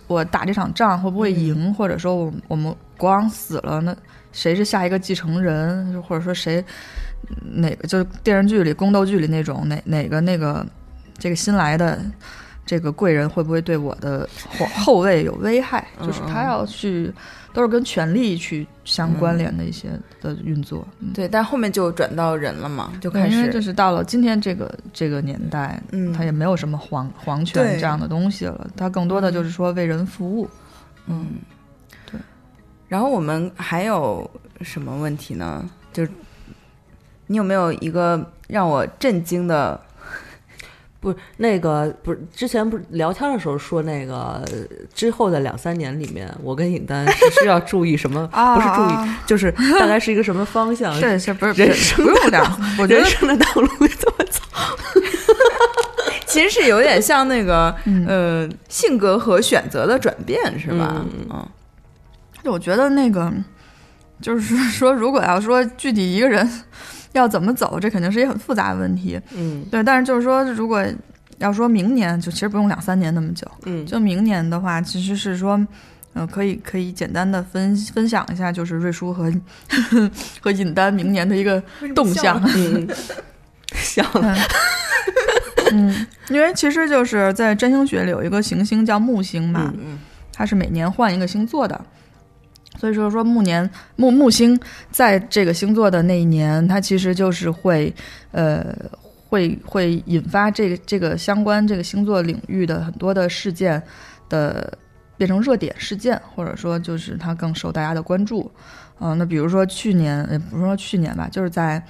Speaker 3: 我打这场仗会不会赢，或者说我我们国王死了，那谁是下一个继承人，或者说谁哪个就是电视剧里宫斗剧里那种哪哪个那个这个新来的。这个贵人会不会对我的后后位有危害，就是他要去都是跟权力去相关联的一些的运作。嗯
Speaker 2: 对，但后面就转到人了嘛，就
Speaker 3: 对，
Speaker 2: 开
Speaker 3: 因为就是到了今天这个这个年代，
Speaker 2: 嗯
Speaker 3: 他也没有什么皇皇权这样的东西了，他更多的就是说为人服务。
Speaker 2: 嗯，
Speaker 3: 对。
Speaker 2: 然后我们还有什么问题呢？就是你有没有一个让我震惊的？
Speaker 1: 不是那个，不是之前不是聊天的时候说那个呃之后的两三年里面，我跟尹丹是需要注意什么？[LAUGHS]
Speaker 3: 啊
Speaker 1: 不是注意，就是大概是一个什么方向？[LAUGHS]
Speaker 3: 是是，不是
Speaker 1: 人
Speaker 3: 不是不用这样，我觉得
Speaker 1: 人生的道路怎么走？[LAUGHS]
Speaker 2: 其实是有点像那个
Speaker 3: 嗯
Speaker 2: 呃性格和选择的转变，是吧？
Speaker 1: 嗯
Speaker 2: 嗯
Speaker 3: 我觉得那个就是说，如果要说具体一个人要怎么走，这肯定是一个很复杂的问题。
Speaker 1: 嗯。
Speaker 3: 对，但是就是说，如果要说明年，就其实不用两三年那么久，
Speaker 1: 嗯，
Speaker 3: 就明年的话，其实是说。呃，可以可以简单的分分享一下，就是瑞叔和 [LAUGHS] 和尹丹明年的一个动向。[LAUGHS]
Speaker 1: 嗯，笑。了，
Speaker 3: 嗯，因为其实就是在占星学里有一个行星叫木星嘛，
Speaker 2: 嗯。
Speaker 3: 它是每年换一个星座的，所以说说木年木木星在这个星座的那一年，它其实就是会呃会会引发这个这个相关这个星座领域的很多的事件的变成热点事件，或者说就是它更受大家的关注。嗯、那比如说去年，也，不是说去年吧，就是在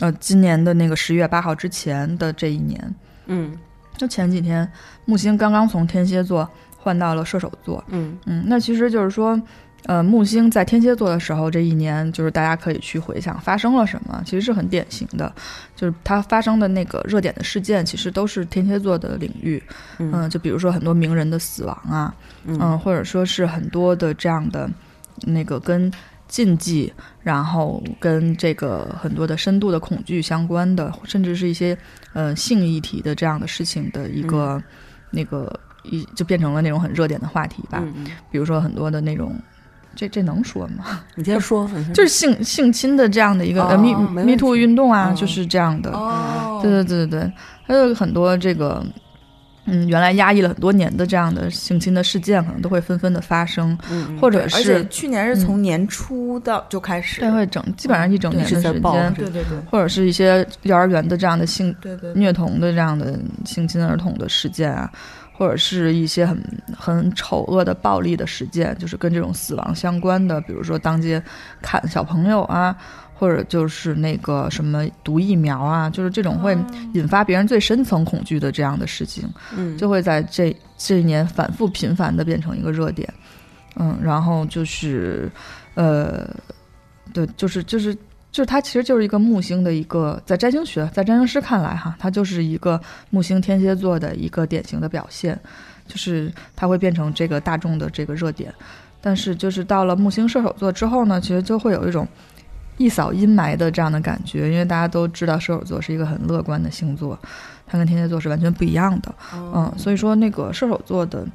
Speaker 3: 呃今年的那个十一月八号之前的这一年，
Speaker 1: 嗯。
Speaker 3: 就前几天木星刚刚从天蝎座换到了射手座，
Speaker 1: 嗯。
Speaker 3: 嗯，那其实就是说，呃，木星在天蝎座的时候，这一年就是大家可以去回想发生了什么，其实是很典型的，就是它发生的那个热点的事件，其实都是天蝎座的领域，嗯、就比如说很多名人的死亡啊，嗯、或者说是很多的这样的那个跟禁忌，然后跟这个很多的深度的恐惧相关的，甚至是一些呃性议题的这样的事情的一个、那个一就变成了那种很热点的话题吧。
Speaker 1: 嗯，
Speaker 3: 比如说很多的那种，这这能说吗？[LAUGHS]
Speaker 1: 你先说，
Speaker 3: 就是性性侵的这样的一个、呃
Speaker 1: 哦
Speaker 3: Me Me Too 运动啊，
Speaker 1: 哦
Speaker 3: 就是这样的。
Speaker 2: 哦，
Speaker 3: 对对对对对，还有很多这个。嗯，原来压抑了很多年的这样的性侵的事件，可能都会纷纷的发生，
Speaker 1: 嗯
Speaker 3: 或者
Speaker 2: 而且
Speaker 3: 是
Speaker 2: 去年是从年初到就开始，
Speaker 3: 对会整基本上一整年的时间，
Speaker 2: 对对对
Speaker 3: 或者是一些幼儿园的这样的性
Speaker 2: 对对，
Speaker 3: 虐童的这样的性侵儿童的事件啊，或者是一些很很丑恶的暴力的事件，就是跟这种死亡相关的，比如说当街砍小朋友啊，或者就是那个什么毒疫苗啊，就是这种会引发别人最深层恐惧的这样的事情，
Speaker 1: 嗯
Speaker 3: 就会在这这一年反复频繁的变成一个热点。嗯，然后就是，呃，对，就是就是就是它其实就是一个木星的一个，在占星学，在占星师看来哈，它就是一个木星天蝎座的一个典型的表现，就是它会变成这个大众的这个热点。但是就是到了木星射手座之后呢，其实就会有一种一扫阴霾的这样的感觉，因为大家都知道射手座是一个很乐观的星座，它跟天蝎座是完全不一样的。嗯，所以说那个射手座的，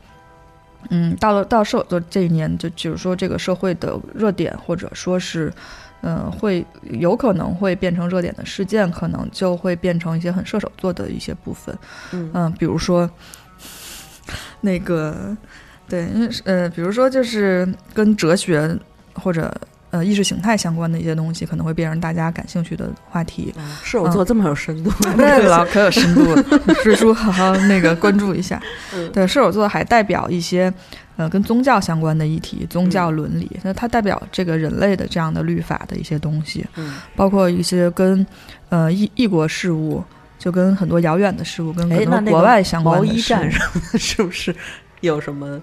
Speaker 3: 嗯，到了到射手座这一年，就就是说这个社会的热点，或者说是，嗯、会有可能会变成热点的事件，可能就会变成一些很射手座的一些部分，
Speaker 1: 嗯。
Speaker 3: 比如说那个，对，因为是呃，比如说就是跟哲学或者呃意识形态相关的一些东西，可能会变成大家感兴趣的话题。
Speaker 1: 射手座这么有深度，
Speaker 3: 对了可有深度了，瑞叔好好那个关注一下。[LAUGHS]
Speaker 1: 嗯
Speaker 3: 对，射手座还代表一些呃跟宗教相关的议题，宗教伦理，那它代表这个人类的这样的律法的一些东西，
Speaker 1: 嗯
Speaker 3: 包括一些跟呃异异国事务，就跟很多遥远的事物，跟国外相关
Speaker 1: 毛
Speaker 3: 的事物
Speaker 1: 衣战什么的，是不是有什么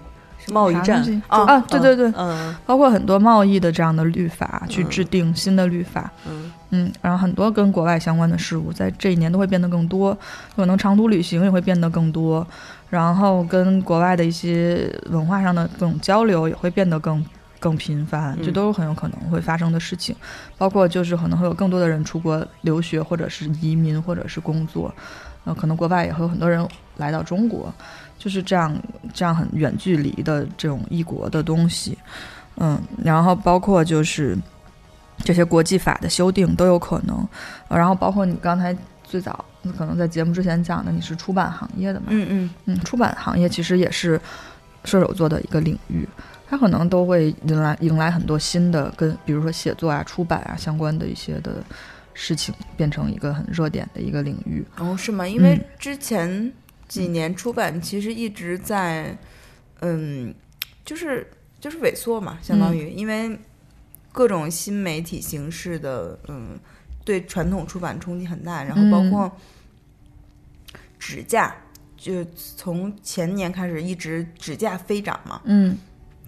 Speaker 1: 贸易战
Speaker 2: 啊
Speaker 3: 啊，对对对，
Speaker 1: 嗯。
Speaker 3: 包括很多贸易的这样的律法，去
Speaker 1: 嗯
Speaker 3: 制定新的律法，
Speaker 1: 嗯。
Speaker 3: 嗯，然后很多跟国外相关的事物，在这一年都会变得更多，可能长途旅行也会变得更多，然后跟国外的一些文化上的各种交流也会变得更更频繁，这
Speaker 1: 嗯。
Speaker 3: 都是很有可能会发生的事情。包括就是可能会有更多的人出国留学，或者是移民，或者是工作，呃，可能国外也会有很多人来到中国，就是这样这样很远距离的这种异国的东西，嗯，然后包括就是这些国际法的修订都有可能，呃然后包括你刚才最早可能在节目之前讲的，你是出版行业的嘛？
Speaker 2: 嗯嗯
Speaker 3: 嗯，出版行业其实也是射手座的一个领域，它可能都会迎来迎来很多新的跟比如说写作啊、出版啊相关的一些的事情，变成一个很热点的一个领域。
Speaker 2: 哦，是吗？因为
Speaker 3: 嗯
Speaker 2: 之前几年出版其实一直在，嗯，就是就是萎缩嘛，相当于、因为各种新媒体形式的，嗯，对传统出版冲击很大，然后包
Speaker 3: 嗯。
Speaker 2: 括纸价，就从前年开始一直纸价飞涨嘛，
Speaker 3: 嗯。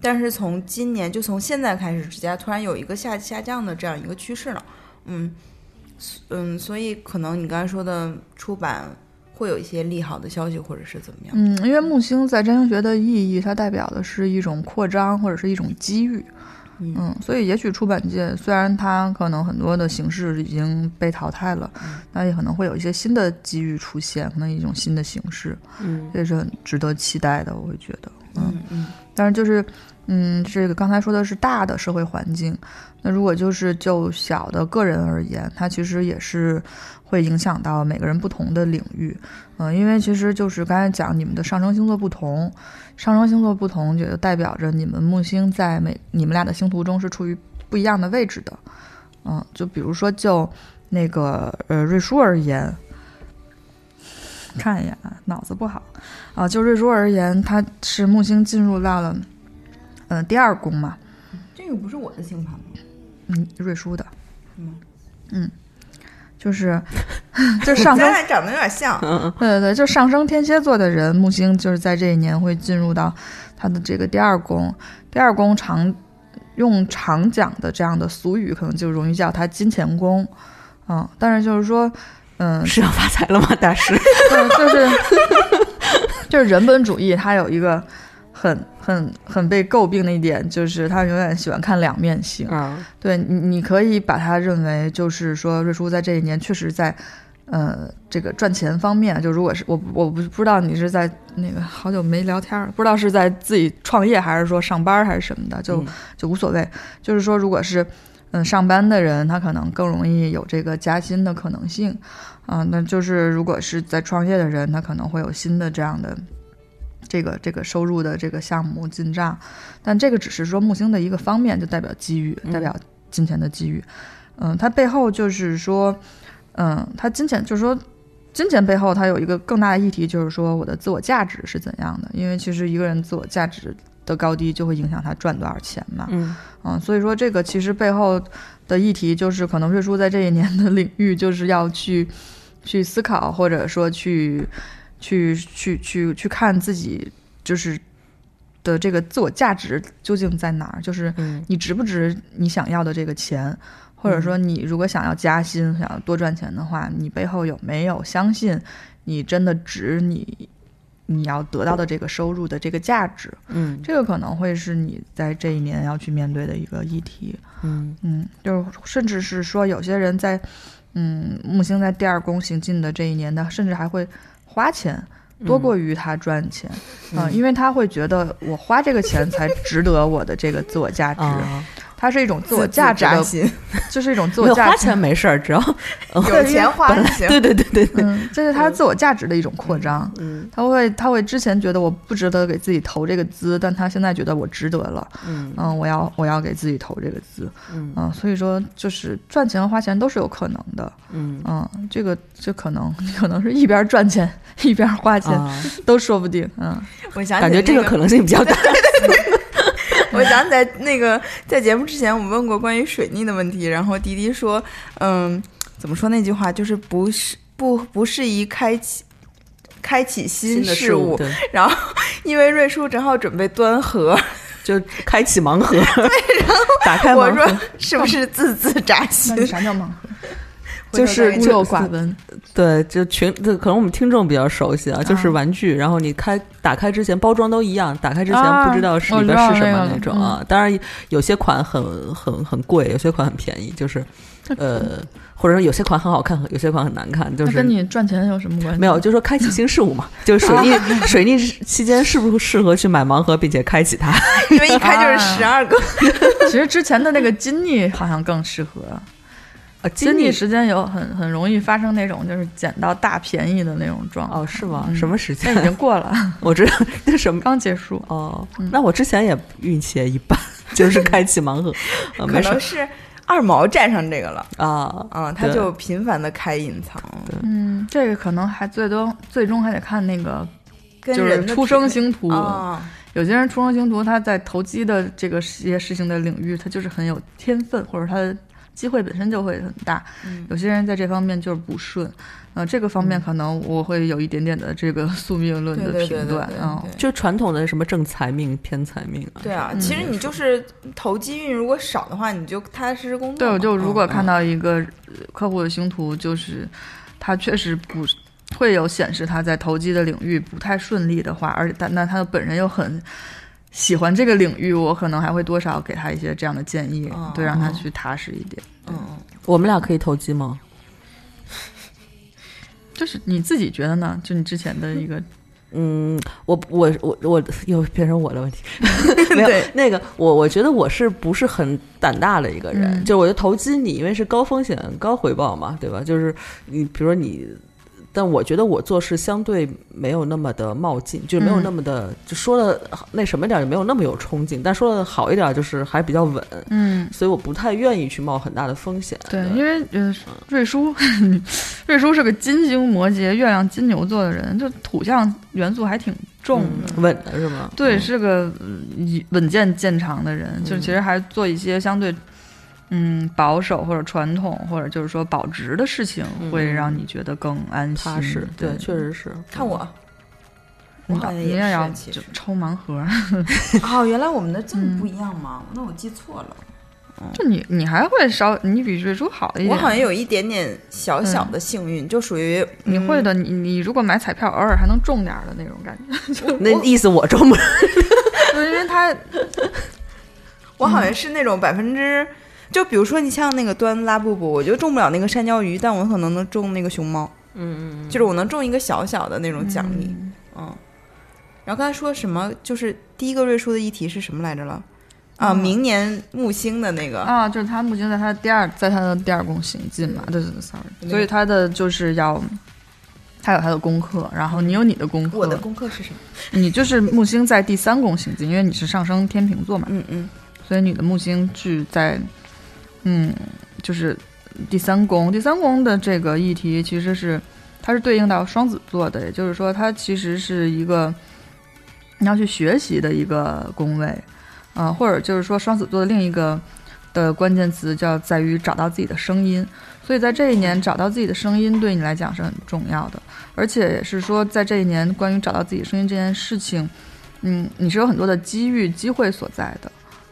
Speaker 2: 但是从今年就从现在开始，纸价突然有一个下下降的这样一个趋势了，嗯嗯，所以可能你刚才说的出版会有一些利好的消息，或者是怎么样？
Speaker 3: 嗯，因为木星在占星学的意义，它代表的是一种扩张或者是一种机遇。
Speaker 2: 嗯
Speaker 3: 嗯，所以也许出版界虽然它可能很多的形式已经被淘汰了，那也可能会有一些新的机遇出现，可能一种新的形式，
Speaker 1: 嗯
Speaker 3: 这是很值得期待的。我会觉得，嗯，
Speaker 2: 嗯嗯
Speaker 3: 但是就是，嗯，这个刚才说的是大的社会环境，那如果就是就小的个人而言，它其实也是会影响到每个人不同的领域，嗯、因为其实就是刚才讲你们的上升星座不同，上升星座不同，也就代表着你们木星在每你们俩的星图中是处于不一样的位置的，嗯，就比如说就那个呃瑞叔而言。看一眼啊，脑子不好啊。就瑞叔而言，他是木星进入到了，嗯、第二宫嘛，
Speaker 2: 这个不是我的星盘吗？
Speaker 3: 嗯，瑞叔的，
Speaker 2: 嗯
Speaker 3: 嗯，就是 [LAUGHS] 就是上升
Speaker 2: 咱俩长得有点像。
Speaker 1: 嗯
Speaker 3: 对对对，就上升天蝎座的人，木星就是在这一年会进入到他的这个第二宫。第二宫常用常讲的这样的俗语，可能就容易叫他金钱宫。嗯，但是就是说，嗯，
Speaker 1: 是要发财了吗，大师？
Speaker 3: 对，就是 [LAUGHS] 就是人本主义，它有一个很很很被诟病的一点，就是他永远喜欢看两面性。
Speaker 1: 啊，
Speaker 3: 对你，你可以把他认为就是说，瑞叔在这一年确实在，呃，这个赚钱方面，就如果是我我不不知道你是在那个好久没聊天了，不知道是在自己创业还是说上班还是什么的，就、
Speaker 1: 嗯
Speaker 3: 就无所谓。就是说，如果是嗯上班的人，他可能更容易有这个加薪的可能性，啊、那就是如果是在创业的人，他可能会有新的这样的。这个这个收入的这个项目进账，但这个只是说木星的一个方面，就代表机遇，代表金钱的机遇。嗯，它背后就是说，嗯，它金钱就是说，金钱背后它有一个更大的议题，就是说我的自我价值是怎样的？因为其实一个人自我价值的高低就会影响他赚多少钱嘛。
Speaker 1: 嗯
Speaker 3: 嗯，所以说这个其实背后的议题就是，可能瑞叔在这一年的领域就是要去去思考，或者说去去去去去看自己就是的这个自我价值究竟在哪儿，就是
Speaker 1: 嗯
Speaker 3: 你值不值你想要的这个钱，或者说你如果想要加薪、想要多赚钱的话，你背后有没有相信你真的值你你要得到的这个收入的这个价值？
Speaker 1: 嗯
Speaker 3: 这个可能会是你在这一年要去面对的一个议题。
Speaker 1: 嗯
Speaker 3: 嗯，就是甚至是说有些人在嗯木星在第二宫行进的这一年的，甚至还会花钱。多过于他赚钱，嗯、因为他会觉得我花这个钱才值得我的这个自我价值，
Speaker 1: 啊，
Speaker 3: 它是一种自我价值 [LAUGHS] 就是一种自我价值
Speaker 1: 钱没事儿，只要 [LAUGHS]
Speaker 2: 有钱花就行。
Speaker 1: 对对对对对，
Speaker 3: 嗯，这是他自我价值的一种扩张。
Speaker 1: 嗯
Speaker 3: 他会，他会之前觉得我不值得给自己投这个资，但他现在觉得我值得了。
Speaker 1: 嗯
Speaker 3: 嗯，我要我要给自己投这个资。
Speaker 1: 嗯
Speaker 3: 嗯，所以说就是赚钱和花钱都是有可能的。
Speaker 1: 嗯
Speaker 3: 嗯，这个这可能 [LAUGHS] 可能是一边赚钱一边花钱、
Speaker 1: 啊，
Speaker 3: 都说不定。嗯
Speaker 2: 我想起
Speaker 1: 感觉这个可能性比较大。
Speaker 2: 我想起来那个在节目之前，我们问过关于水逆的问题，然后迪迪说，嗯，怎么说那句话，就是不是不不适宜开启开启新
Speaker 1: 的
Speaker 2: 事物，然后因为瑞叔正好准备端盒，
Speaker 1: 就开启盲盒，然后打开
Speaker 2: 我说
Speaker 1: 盲盒，
Speaker 2: 是不是字字扎心
Speaker 3: 那？你啥叫盲盒？
Speaker 1: 就是
Speaker 3: 孤陋寡闻。
Speaker 1: 对，就群，这可能我们听众比较熟悉啊，就是
Speaker 3: 啊
Speaker 1: 玩具，然后你开打开之前包装都一样，打开之前
Speaker 3: 啊
Speaker 1: 不知道是里边是什么
Speaker 3: 那
Speaker 1: 种啊。当然有些款很很很贵，有些款很便宜，就是呃，或者说有些款很好看，有些款很难看，就是
Speaker 3: 跟你赚钱有什么关系？
Speaker 1: 没有，就是说开启新事物嘛，就是水逆 [LAUGHS] 水逆期间是不是适合去买盲盒，并且开启它？
Speaker 2: 因为一开就是十二个，[LAUGHS]
Speaker 3: 其实之前的那个金逆好像更适合。
Speaker 1: 啊，
Speaker 3: 经历
Speaker 1: 历
Speaker 3: 时间有很很容易发生那种就是捡到大便宜的那种状况。
Speaker 1: 哦，是吗？
Speaker 3: 嗯
Speaker 1: 什么时间？
Speaker 3: 那已经过了，[LAUGHS]
Speaker 1: 我知道那什么
Speaker 3: 刚结束。
Speaker 1: 哦
Speaker 3: 嗯，
Speaker 1: 那我之前也运气也一般，就是开启盲盒，[LAUGHS] 啊，
Speaker 2: 可能是二毛占上这个了
Speaker 1: 啊
Speaker 2: 啊，他就频繁的开隐藏，
Speaker 3: 嗯，这个可能还最多最终还得看那个就是出生星图。
Speaker 2: 啊，
Speaker 3: 有些人出生星图，他在投机的这个事业事情的领域，他就是很有天分，或者他的机会本身就会很大。
Speaker 2: 嗯
Speaker 3: 有些人在这方面就是不顺，呃，这个方面可能我会有一点点的这个 [LAUGHS] 宿命论的评断，嗯，
Speaker 1: 就传统的什么正财命、偏财命啊。
Speaker 2: 对啊，
Speaker 3: 嗯
Speaker 2: 其实你就是投机运如果少的话，你就踏踏实实工作
Speaker 3: 对，我就如果看
Speaker 2: 嗯
Speaker 3: 到一个呃客户的星图，就是他确实不会有显示他在投机的领域不太顺利的话，而且但那他本人又很喜欢这个领域，我可能还会多少给他一些这样的建议，
Speaker 2: 哦
Speaker 3: 对，让他去踏实一点。
Speaker 2: 嗯嗯，
Speaker 1: 我们俩可以投机吗？[LAUGHS]
Speaker 3: 就是你自己觉得呢？就你之前的一个，
Speaker 1: 嗯，我我我我又变成我的问题，[LAUGHS] 没有那个我我觉得我是不是很胆大的一个人？
Speaker 3: 嗯
Speaker 1: 就我觉得投机你因为是高风险高回报嘛，对吧？就是你比如说你。但我觉得我做事相对没有那么的冒进，就没有
Speaker 3: 嗯
Speaker 1: 那么的，就说的那什么点儿，也没有那么有冲劲。但说的好一点儿，就是还比较稳，
Speaker 3: 嗯，
Speaker 1: 所以我不太愿意去冒很大的风险。
Speaker 3: 对，因为呃，瑞叔，[LAUGHS] 瑞叔是个金星摩羯、月亮金牛座的人，就土象元素还挺重的。
Speaker 1: 嗯稳的是吗？
Speaker 3: 对，
Speaker 1: 嗯
Speaker 3: 是个呃以稳健见长的人，就是其实还做一些相对嗯保守或者传统或者就是说保值的事情，
Speaker 1: 嗯
Speaker 3: 会让你觉得更安心
Speaker 1: 踏实，
Speaker 3: 对，
Speaker 1: 确实是。
Speaker 2: 看我，我好像也
Speaker 3: 你也要抽盲盒，[LAUGHS]
Speaker 2: 哦，原来我们的这
Speaker 3: 嗯
Speaker 2: 么不一样吗？那我记错了。
Speaker 3: 就你你还会稍你比瑞珠好一点，
Speaker 2: 我好像有一点点小小的幸运，就属于
Speaker 3: 你会的，你你如果买彩票，偶尔还能中点的那种感觉，[LAUGHS]
Speaker 1: 那意思我中不了。[LAUGHS]
Speaker 3: 对，因为他
Speaker 2: 我好像是那种百分之，就比如说你像那个端拉布布，我就中不了那个山椒鱼，但我可能能中那个熊猫，
Speaker 1: 嗯嗯
Speaker 2: 就是我能中一个小小的那种奖励，
Speaker 3: 嗯
Speaker 2: 嗯。然后刚才说什么？就是第一个瑞叔的议题是什么来着了？啊，
Speaker 3: 嗯
Speaker 2: 明年木星的那个，
Speaker 3: 啊，就是他木星在他的第二，在他的第二宫行进嘛，对对对，sorry，所以他的就是要，他有他的功课，然后你有你的功课，
Speaker 2: 我的功课是什么？
Speaker 3: 你就是木星在第三宫行进，因为你是上升天秤座嘛，
Speaker 2: 嗯嗯
Speaker 3: 所以你的木星是在，嗯，就是第三宫，第三宫的这个议题其实是它是对应到双子座的，也就是说它其实是一个你要去学习的一个宫位，啊、或者就是说双子座的另一个的关键词叫在于找到自己的声音，所以在这一年找到自己的声音对你来讲是很重要的，而且也是说在这一年关于找到自己声音这件事情，嗯，你是有很多的机遇机会所在的。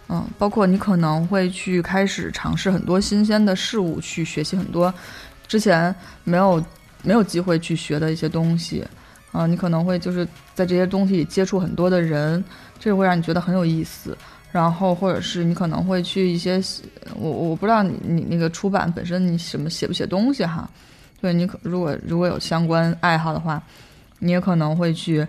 Speaker 3: 嗯，包括你可能会去开始尝试很多新鲜的事物，去学习很多之前没有没有机会去学的一些东西。啊、你可能会就是在这些东西里接触很多的人，这会让你觉得很有意思。然后或者是你可能会去一些，我我不知道你你那个出版本身你什么写不写东西哈？对你可如果如果有相关爱好的话，你也可能会去。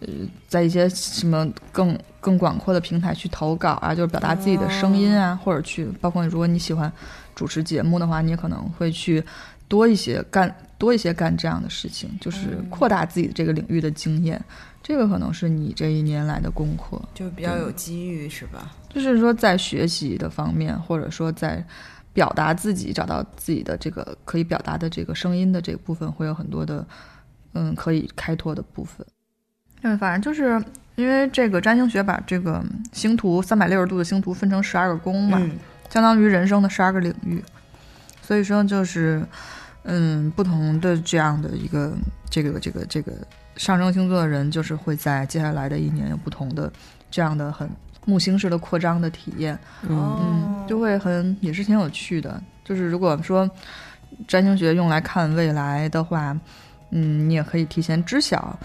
Speaker 3: 呃，在一些什么更更广阔的平台去投稿啊，就是表达自己的声音啊，或者去包括如果你喜欢主持节目的话，你也可能会去多一些干多一些干这样的事情，就是扩大自己这个领域的经验。这个可能是你这一年来的功课，
Speaker 2: 就比较有机遇是吧？
Speaker 3: 就是说在学习的方面，或者说在表达自己、找到自己的这个可以表达的这个声音的这个部分，会有很多的嗯可以开拓的部分。对，反正就是因为这个占星学把这个星图三百六十度的星图分成十二个宫嘛，
Speaker 2: 嗯
Speaker 3: 相当于人生的十二个领域。所以说就是，嗯，不同的这样的一个这个这个这个上升星座的人，就是会在接下来的一年有不同的这样的很木星式的扩张的体验，
Speaker 1: 嗯
Speaker 3: 嗯，就会很也是挺有趣的。就是如果说占星学用来看未来的话，嗯，你也可以提前知晓。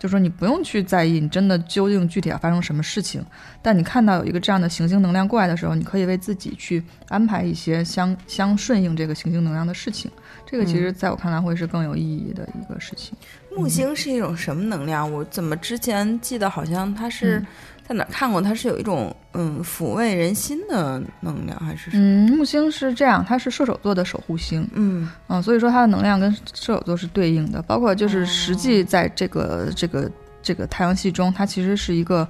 Speaker 3: 就说你不用去在意你真的究竟具体要发生什么事情，但你看到有一个这样的行星能量过来的时候，你可以为自己去安排一些相相顺应这个行星能量的事情。这个其实在我看来会是更有意义的一个事情。
Speaker 2: 木星是一种什么能量？我怎么之前记得好像它是在哪儿看过？它是有一种嗯抚慰人心的能量，还是什么？
Speaker 3: 嗯，木星是这样，它是射手座的守护星，
Speaker 2: 嗯
Speaker 3: 嗯，所以说它的能量跟射手座是对应的，包括就是
Speaker 2: 哦
Speaker 3: 实际在这个、这个这个太阳系中，它其实是一个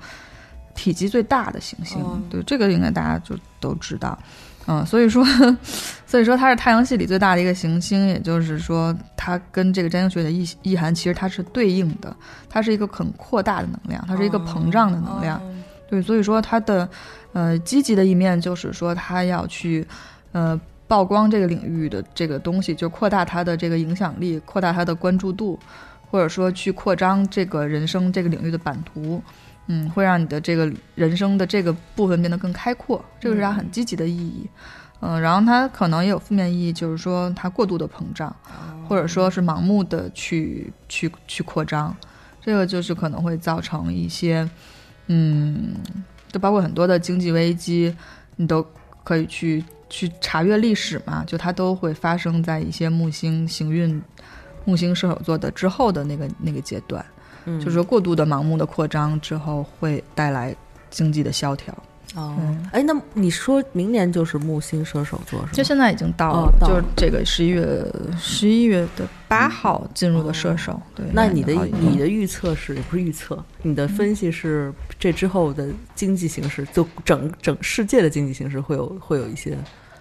Speaker 3: 体积最大的行星，
Speaker 2: 哦
Speaker 3: 对这个应该大家就都知道，嗯，所以说 [LAUGHS] 所以说它是太阳系里最大的一个行星，也就是说它跟这个占星学的意意涵其实它是对应的，它是一个很扩大的能量，它是一个膨胀的能量，
Speaker 2: 哦
Speaker 3: 对，所以说它的呃积极的一面就是说它要去呃曝光这个领域的这个东西，就扩大它的这个影响力，扩大它的关注度，或者说去扩张这个人生这个领域的版图。嗯，会让你的这个人生的这个部分变得更开阔，这个是它很积极的意义。嗯、然后它可能也有负面意义，就是说它过度的膨胀，或者说是盲目的去去去扩张，这个就是可能会造成一些，嗯，就包括很多的经济危机，你都可以去去查阅历史嘛，就它都会发生在一些木星行运、木星射手座的之后的那个那个阶段，
Speaker 1: 嗯
Speaker 3: 就是说过度的盲目的扩张之后会带来经济的萧条。
Speaker 1: 哦
Speaker 3: 嗯，
Speaker 1: 哎，那你说明年就是木星射手座是吗？
Speaker 3: 就现在已经到了，
Speaker 1: 哦到了
Speaker 3: 就是这个十一月十一月的八号进入的射手。对，
Speaker 1: 那你的你的预测是也不是预测，你的分析是这之后的经济形势，就整整世界的经济形势会有会有一些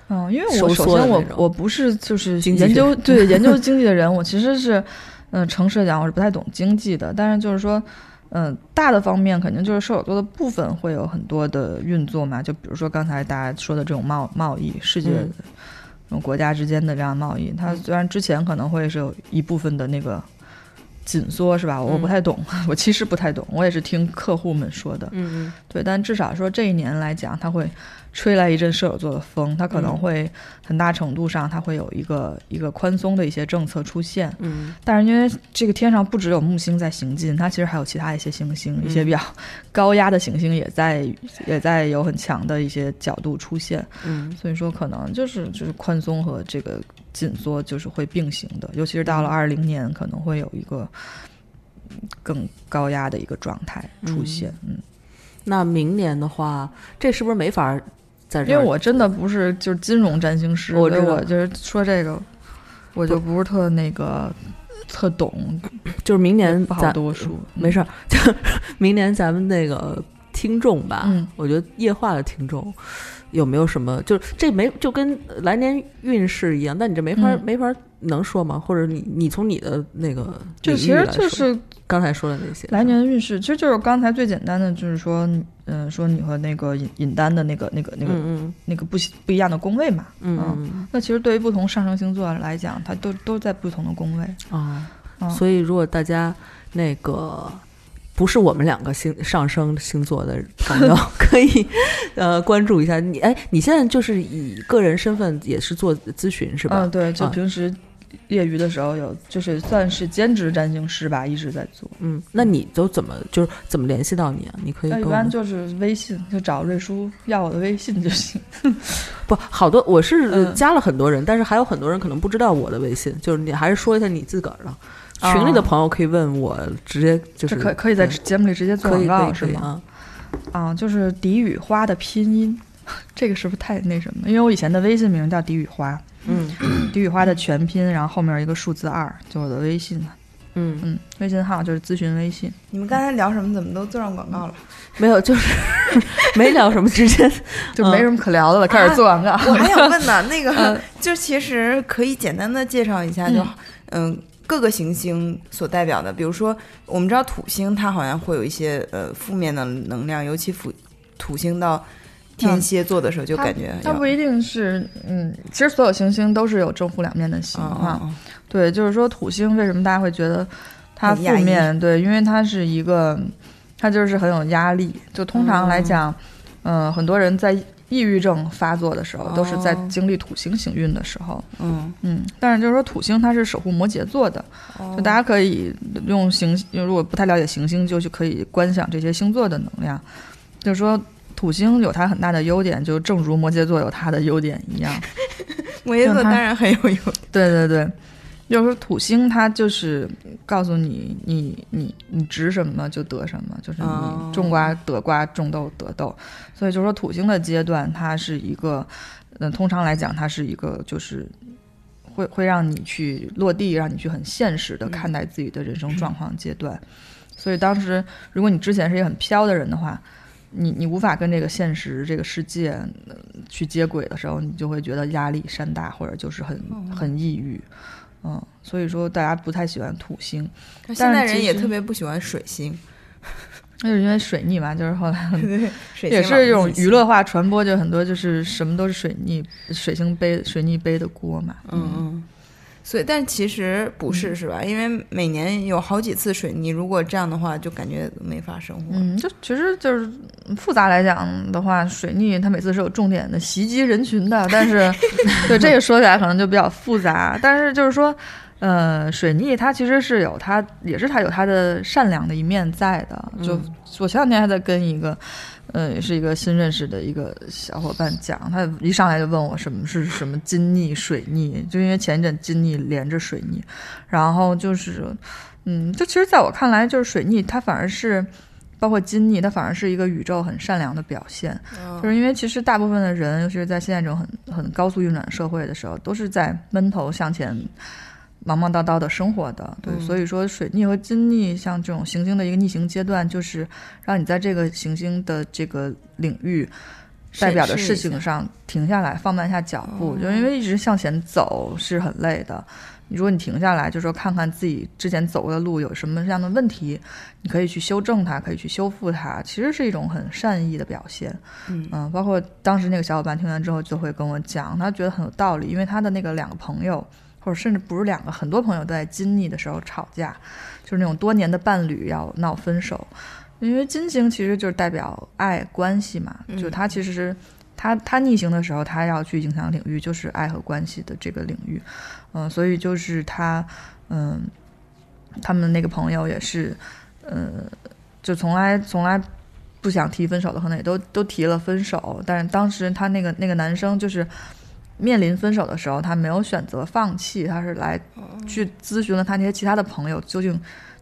Speaker 3: 嗯，因为我首先我我不是就是研究
Speaker 1: 学 [LAUGHS]
Speaker 3: 对研究经济的人，我其实是嗯、诚实的讲我是不太懂经济的，但是就是说。嗯，大的方面肯定就是射手座的部分会有很多的运作嘛，就比如说刚才大家说的这种贸贸易，世界
Speaker 1: 嗯
Speaker 3: 这种国家之间的这样贸易，它虽然之前可能会是有一部分的那个紧缩，是吧？我
Speaker 1: 嗯
Speaker 3: 不太懂，[LAUGHS] 我其实不太懂，我也是听客户们说的。
Speaker 1: 嗯
Speaker 3: 对，但至少说这一年来讲，它会吹来一阵射手座的风，它可能
Speaker 1: 嗯
Speaker 3: 会很大程度上它会有一个一个宽松的一些政策出现。
Speaker 1: 嗯
Speaker 3: 但是因为这个天上不只有木星在行进，它其实还有其他一些行星，一些
Speaker 1: 嗯
Speaker 3: 比较 [LAUGHS] 高压的行星也在也在有很强的一些角度出现。
Speaker 1: 嗯
Speaker 3: 所以说可能就是就是宽松和这个紧缩就是会并行的，尤其是到了二零年可能会有一个更高压的一个状态出现。嗯，
Speaker 1: 那明年的话，这是不是没法在这儿？
Speaker 3: 因为我真的不是就是金融占星师，
Speaker 1: 我知道
Speaker 3: 所以我就是说这个，我就不是特那个特懂，
Speaker 1: 就是明年
Speaker 3: 不好多说。
Speaker 1: 没事儿，就 [LAUGHS] 明年咱们那个听众吧，
Speaker 3: 嗯
Speaker 1: 我觉得夜话的听众有没有什么，就是这没就跟来年运势一样，但你这没法、
Speaker 3: 嗯
Speaker 1: 没法能说吗？或者你你从你的那个
Speaker 3: 就其实就是
Speaker 1: 刚才说的那些
Speaker 3: 来年的运势，其实就是刚才最简单的，就是说，嗯、说你和那个尹尹丹的那个、那个、那个、
Speaker 1: 嗯
Speaker 3: 那个不不一样的宫位嘛。
Speaker 1: 嗯嗯嗯
Speaker 3: 那其实对于不同上升星座来讲，它都都在不同的宫位。
Speaker 1: 啊，
Speaker 3: 嗯
Speaker 1: 所以如果大家那个。不是我们两个星上升星座的朋友，[LAUGHS] 可以呃关注一下你。哎，你现在就是以个人身份也是做咨询是吧？
Speaker 3: 嗯，对，就
Speaker 1: 啊
Speaker 3: 平时业余的时候有，就是算是兼职占星师吧，一直在做。
Speaker 1: 嗯，那你都怎么就是怎么联系到你啊？你可以
Speaker 3: 一般就是微信，就找瑞叔要我的微信就行。[LAUGHS]
Speaker 1: 不好多，我是
Speaker 3: 嗯
Speaker 1: 加了很多人，但是还有很多人可能不知道我的微信，就是你还是说一下你自个儿的。
Speaker 3: 哦
Speaker 1: 群里的朋友可以问我，直接就是
Speaker 3: 这可可以在节目里直接做广告是吗？
Speaker 1: 啊。
Speaker 3: 啊，就是迪雨花的拼音，这个是不是太那什么？因为我以前的微信名叫迪雨花，
Speaker 1: 嗯
Speaker 3: 迪雨花的全拼，然后后面一个数字二，就我的微信。
Speaker 1: 嗯，
Speaker 3: 嗯，微信号就是咨询微信。
Speaker 2: 你们刚才聊什么？怎么都做上广告了？[LAUGHS]
Speaker 1: 没有，就是 [LAUGHS] 没聊什么，直接 [LAUGHS]
Speaker 3: 就没什么可聊的了，开始做广告。
Speaker 2: 我还想问呢，那个
Speaker 3: 嗯
Speaker 2: 就其实可以简单的介绍一下，就嗯。各个行星所代表的，比如说，我们知道土星它好像会有一些呃负面的能量，尤其土土星到天蝎座的时候，就感觉要
Speaker 3: 它不一定是，嗯，其实所有行星都是有正负两面的星
Speaker 2: 嗯
Speaker 3: 啊。
Speaker 2: 嗯
Speaker 3: 对，就是说土星为什么大家会觉得它负面？对，因为它是一个，它就是很有压力。就通常来讲，嗯、很多人在抑郁症发作的时候，都是在
Speaker 2: 哦
Speaker 3: 经历土星行运的时候。
Speaker 2: 嗯，
Speaker 3: 嗯，但是就是说土星它是守护摩羯座的，
Speaker 2: 哦
Speaker 3: 就大家可以用行，如果不太了解行星，就去可以观想这些星座的能量。就是说，土星有它很大的优点，就正如摩羯座有它的优点一样。[LAUGHS]
Speaker 2: 摩羯座当然很有用。
Speaker 3: 对对对，就是说土星它就是告诉你，你你你值什么就得什么，就是
Speaker 2: 哦
Speaker 3: 你种瓜得瓜，种豆得豆。所以就是说土星的阶段，它是一个，嗯，通常来讲，它是一个就是会会让你去落地，让你去很现实的看待自己的人生状况阶段。所以当时，如果你之前是一个很飘的人的话，你你无法跟这个现实这个世界、呃去接轨的时候，你就会觉得压力山大，或者就是很很抑郁。嗯，所以说大家不太喜欢土星，
Speaker 2: 现在人也特别不喜欢水星，
Speaker 3: 那就是因为水逆嘛，就是后来 [LAUGHS] 也是这种娱乐化传播，就很多就是什么都是水逆，水星背水逆背的锅嘛。
Speaker 2: 嗯嗯。所以，但其实不是，是吧？因为每年有好几次水逆，如果这样的话，就感觉没法生活。
Speaker 3: 嗯，就其实就是复杂来讲的话，水逆它每次是有重点的袭击人群的，但是 [LAUGHS] 对这个说起来可能就比较复杂。但是就是说，呃，水逆它其实是有它，也是它有它的善良的一面在的。就我前两天还在跟一个。呃，也是一个新认识的一个小伙伴讲，他一上来就问我什么是什么金逆、水逆，就因为前一阵金逆连着水逆，然后就是，嗯，就其实在我看来，就是水逆它反而是，包括金逆，它反而是一个宇宙很善良的表现，
Speaker 2: 嗯
Speaker 3: 就是因为其实大部分的人，尤其是在现在这种很很高速运转社会的时候，都是在闷头向前。忙忙叨叨的生活的，对，
Speaker 2: 嗯
Speaker 3: 所以说水逆和金逆像这种行星的一个逆行阶段，就是让你在这个行星的这个领域代表的事情上停下来，放慢一下脚步，就因为一直向前走是很累的。如果你停下来，就说看看自己之前走过的路有什么样的问题，你可以去修正它，可以去修复它，其实是一种很善意的表现。
Speaker 2: 嗯
Speaker 3: 包括当时那个小伙伴听完之后就会跟我讲，他觉得很有道理，因为他的那个两个朋友，或者甚至不是两个，很多朋友都在金逆的时候吵架，就是那种多年的伴侣要闹分手。因为金星其实就是代表爱关系嘛，
Speaker 2: 嗯
Speaker 3: 就它其实是它它逆行的时候，他要去影响领域就是爱和关系的这个领域，嗯、所以就是他嗯，他们那个朋友也是，呃，就从来从来不想提分手的，可能也都都提了分手，但是当时他那个那个男生就是面临分手的时候，他没有选择放弃，他是来去咨询了他那些其他的朋友，究竟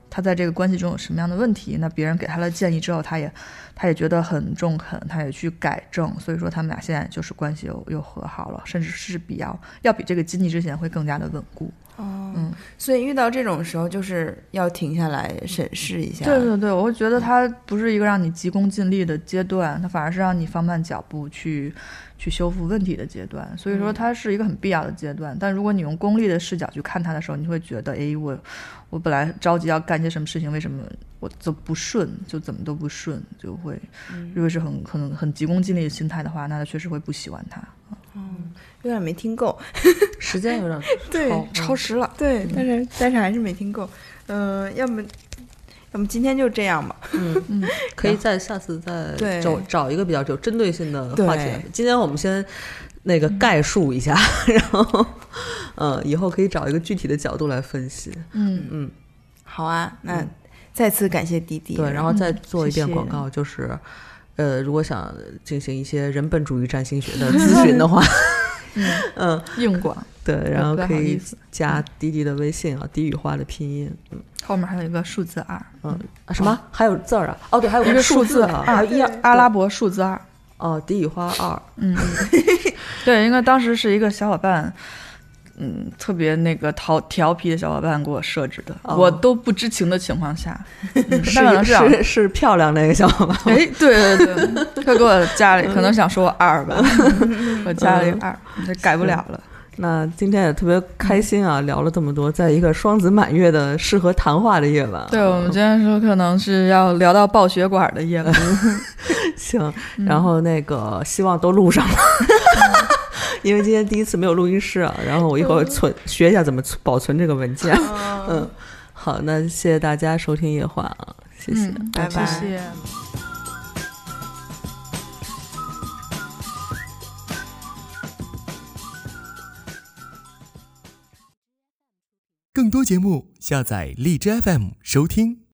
Speaker 3: 他在这个关系中有什么样的问题？那别人给他的建议之后，他也他也觉得很中肯，他也去改正，所以说他们俩现在就是关系又又和好了，甚至是比较要比这个经济之前会更加的稳固。
Speaker 2: 哦，
Speaker 3: 嗯，
Speaker 2: 所以遇到这种时候，就是要停下来审视一下。
Speaker 3: 对对对，我会觉得它不是一个让你急功近利的阶段，它反而是让你放慢脚步去去修复问题的阶段。所以说它是一个很必要的阶段。但如果你用功利的视角去看它的时候，你会觉得，哎，我我本来着急要干些什么事情，为什么我就不顺，就怎么都不顺，就会如果是很很很急功近利的心态的话，那他确实会不喜欢它。
Speaker 2: 有点没听够，[LAUGHS]
Speaker 1: 时间有点
Speaker 2: 对
Speaker 1: 超
Speaker 3: 超时了，
Speaker 2: 对，但是但是还是没听够。嗯、要么要么今天就这样吧。[LAUGHS]
Speaker 1: 嗯
Speaker 3: 嗯，
Speaker 1: 可以再下次再
Speaker 2: 对。
Speaker 1: 找找一个比较有针对性的话题。今天我们先那个概述一下，[LAUGHS] 然后呃，以后可以找一个具体的角度来分析。
Speaker 3: 嗯。
Speaker 1: 嗯，
Speaker 2: 好啊，那再次感谢滴滴。
Speaker 1: 对，然后再做一遍广告，就是呃，如果想进行一些人本主义占星学的 [LAUGHS] 咨询的话，嗯，
Speaker 3: 硬广
Speaker 1: 对，然后可以加滴滴的微信啊，滴语花的拼音，嗯。
Speaker 3: 后面还有一个数字二，
Speaker 1: 嗯。啊什么？还有字儿啊？哦，对，还有
Speaker 3: 一个
Speaker 1: 数
Speaker 3: 字
Speaker 1: 啊，一二
Speaker 3: 阿拉伯数字二。
Speaker 1: 哦，滴语花二，
Speaker 3: 嗯，[LAUGHS] 对，应该当时是一个小伙伴，嗯，特别那个调调皮的小伙伴给我设置的，
Speaker 1: 哦。
Speaker 3: 我都不知情的情况下，[LAUGHS] 嗯
Speaker 1: 是
Speaker 3: 是，
Speaker 1: 是是漂亮那个小伙伴。吗，
Speaker 3: 哎，对对对，他给我加了，[LAUGHS] 可能想说我二吧，[LAUGHS] 我加了一个二，这改不了了。
Speaker 1: 那今天也特别开心啊，聊了这么多，在一个双子满月的适合谈话的夜晚。
Speaker 3: 对我们今天说可能是要聊到爆血管的夜晚，
Speaker 1: 行，然后那个希望都录上了，[LAUGHS] 因为今天第一次没有录音室啊，然后我一会儿存学一下怎么保存这个文件。[LAUGHS] 嗯，好，那谢谢大家收听夜话啊，谢谢。
Speaker 3: 嗯
Speaker 2: 拜拜
Speaker 3: 谢谢。
Speaker 4: 更多节目，下载荔枝 FM 收听。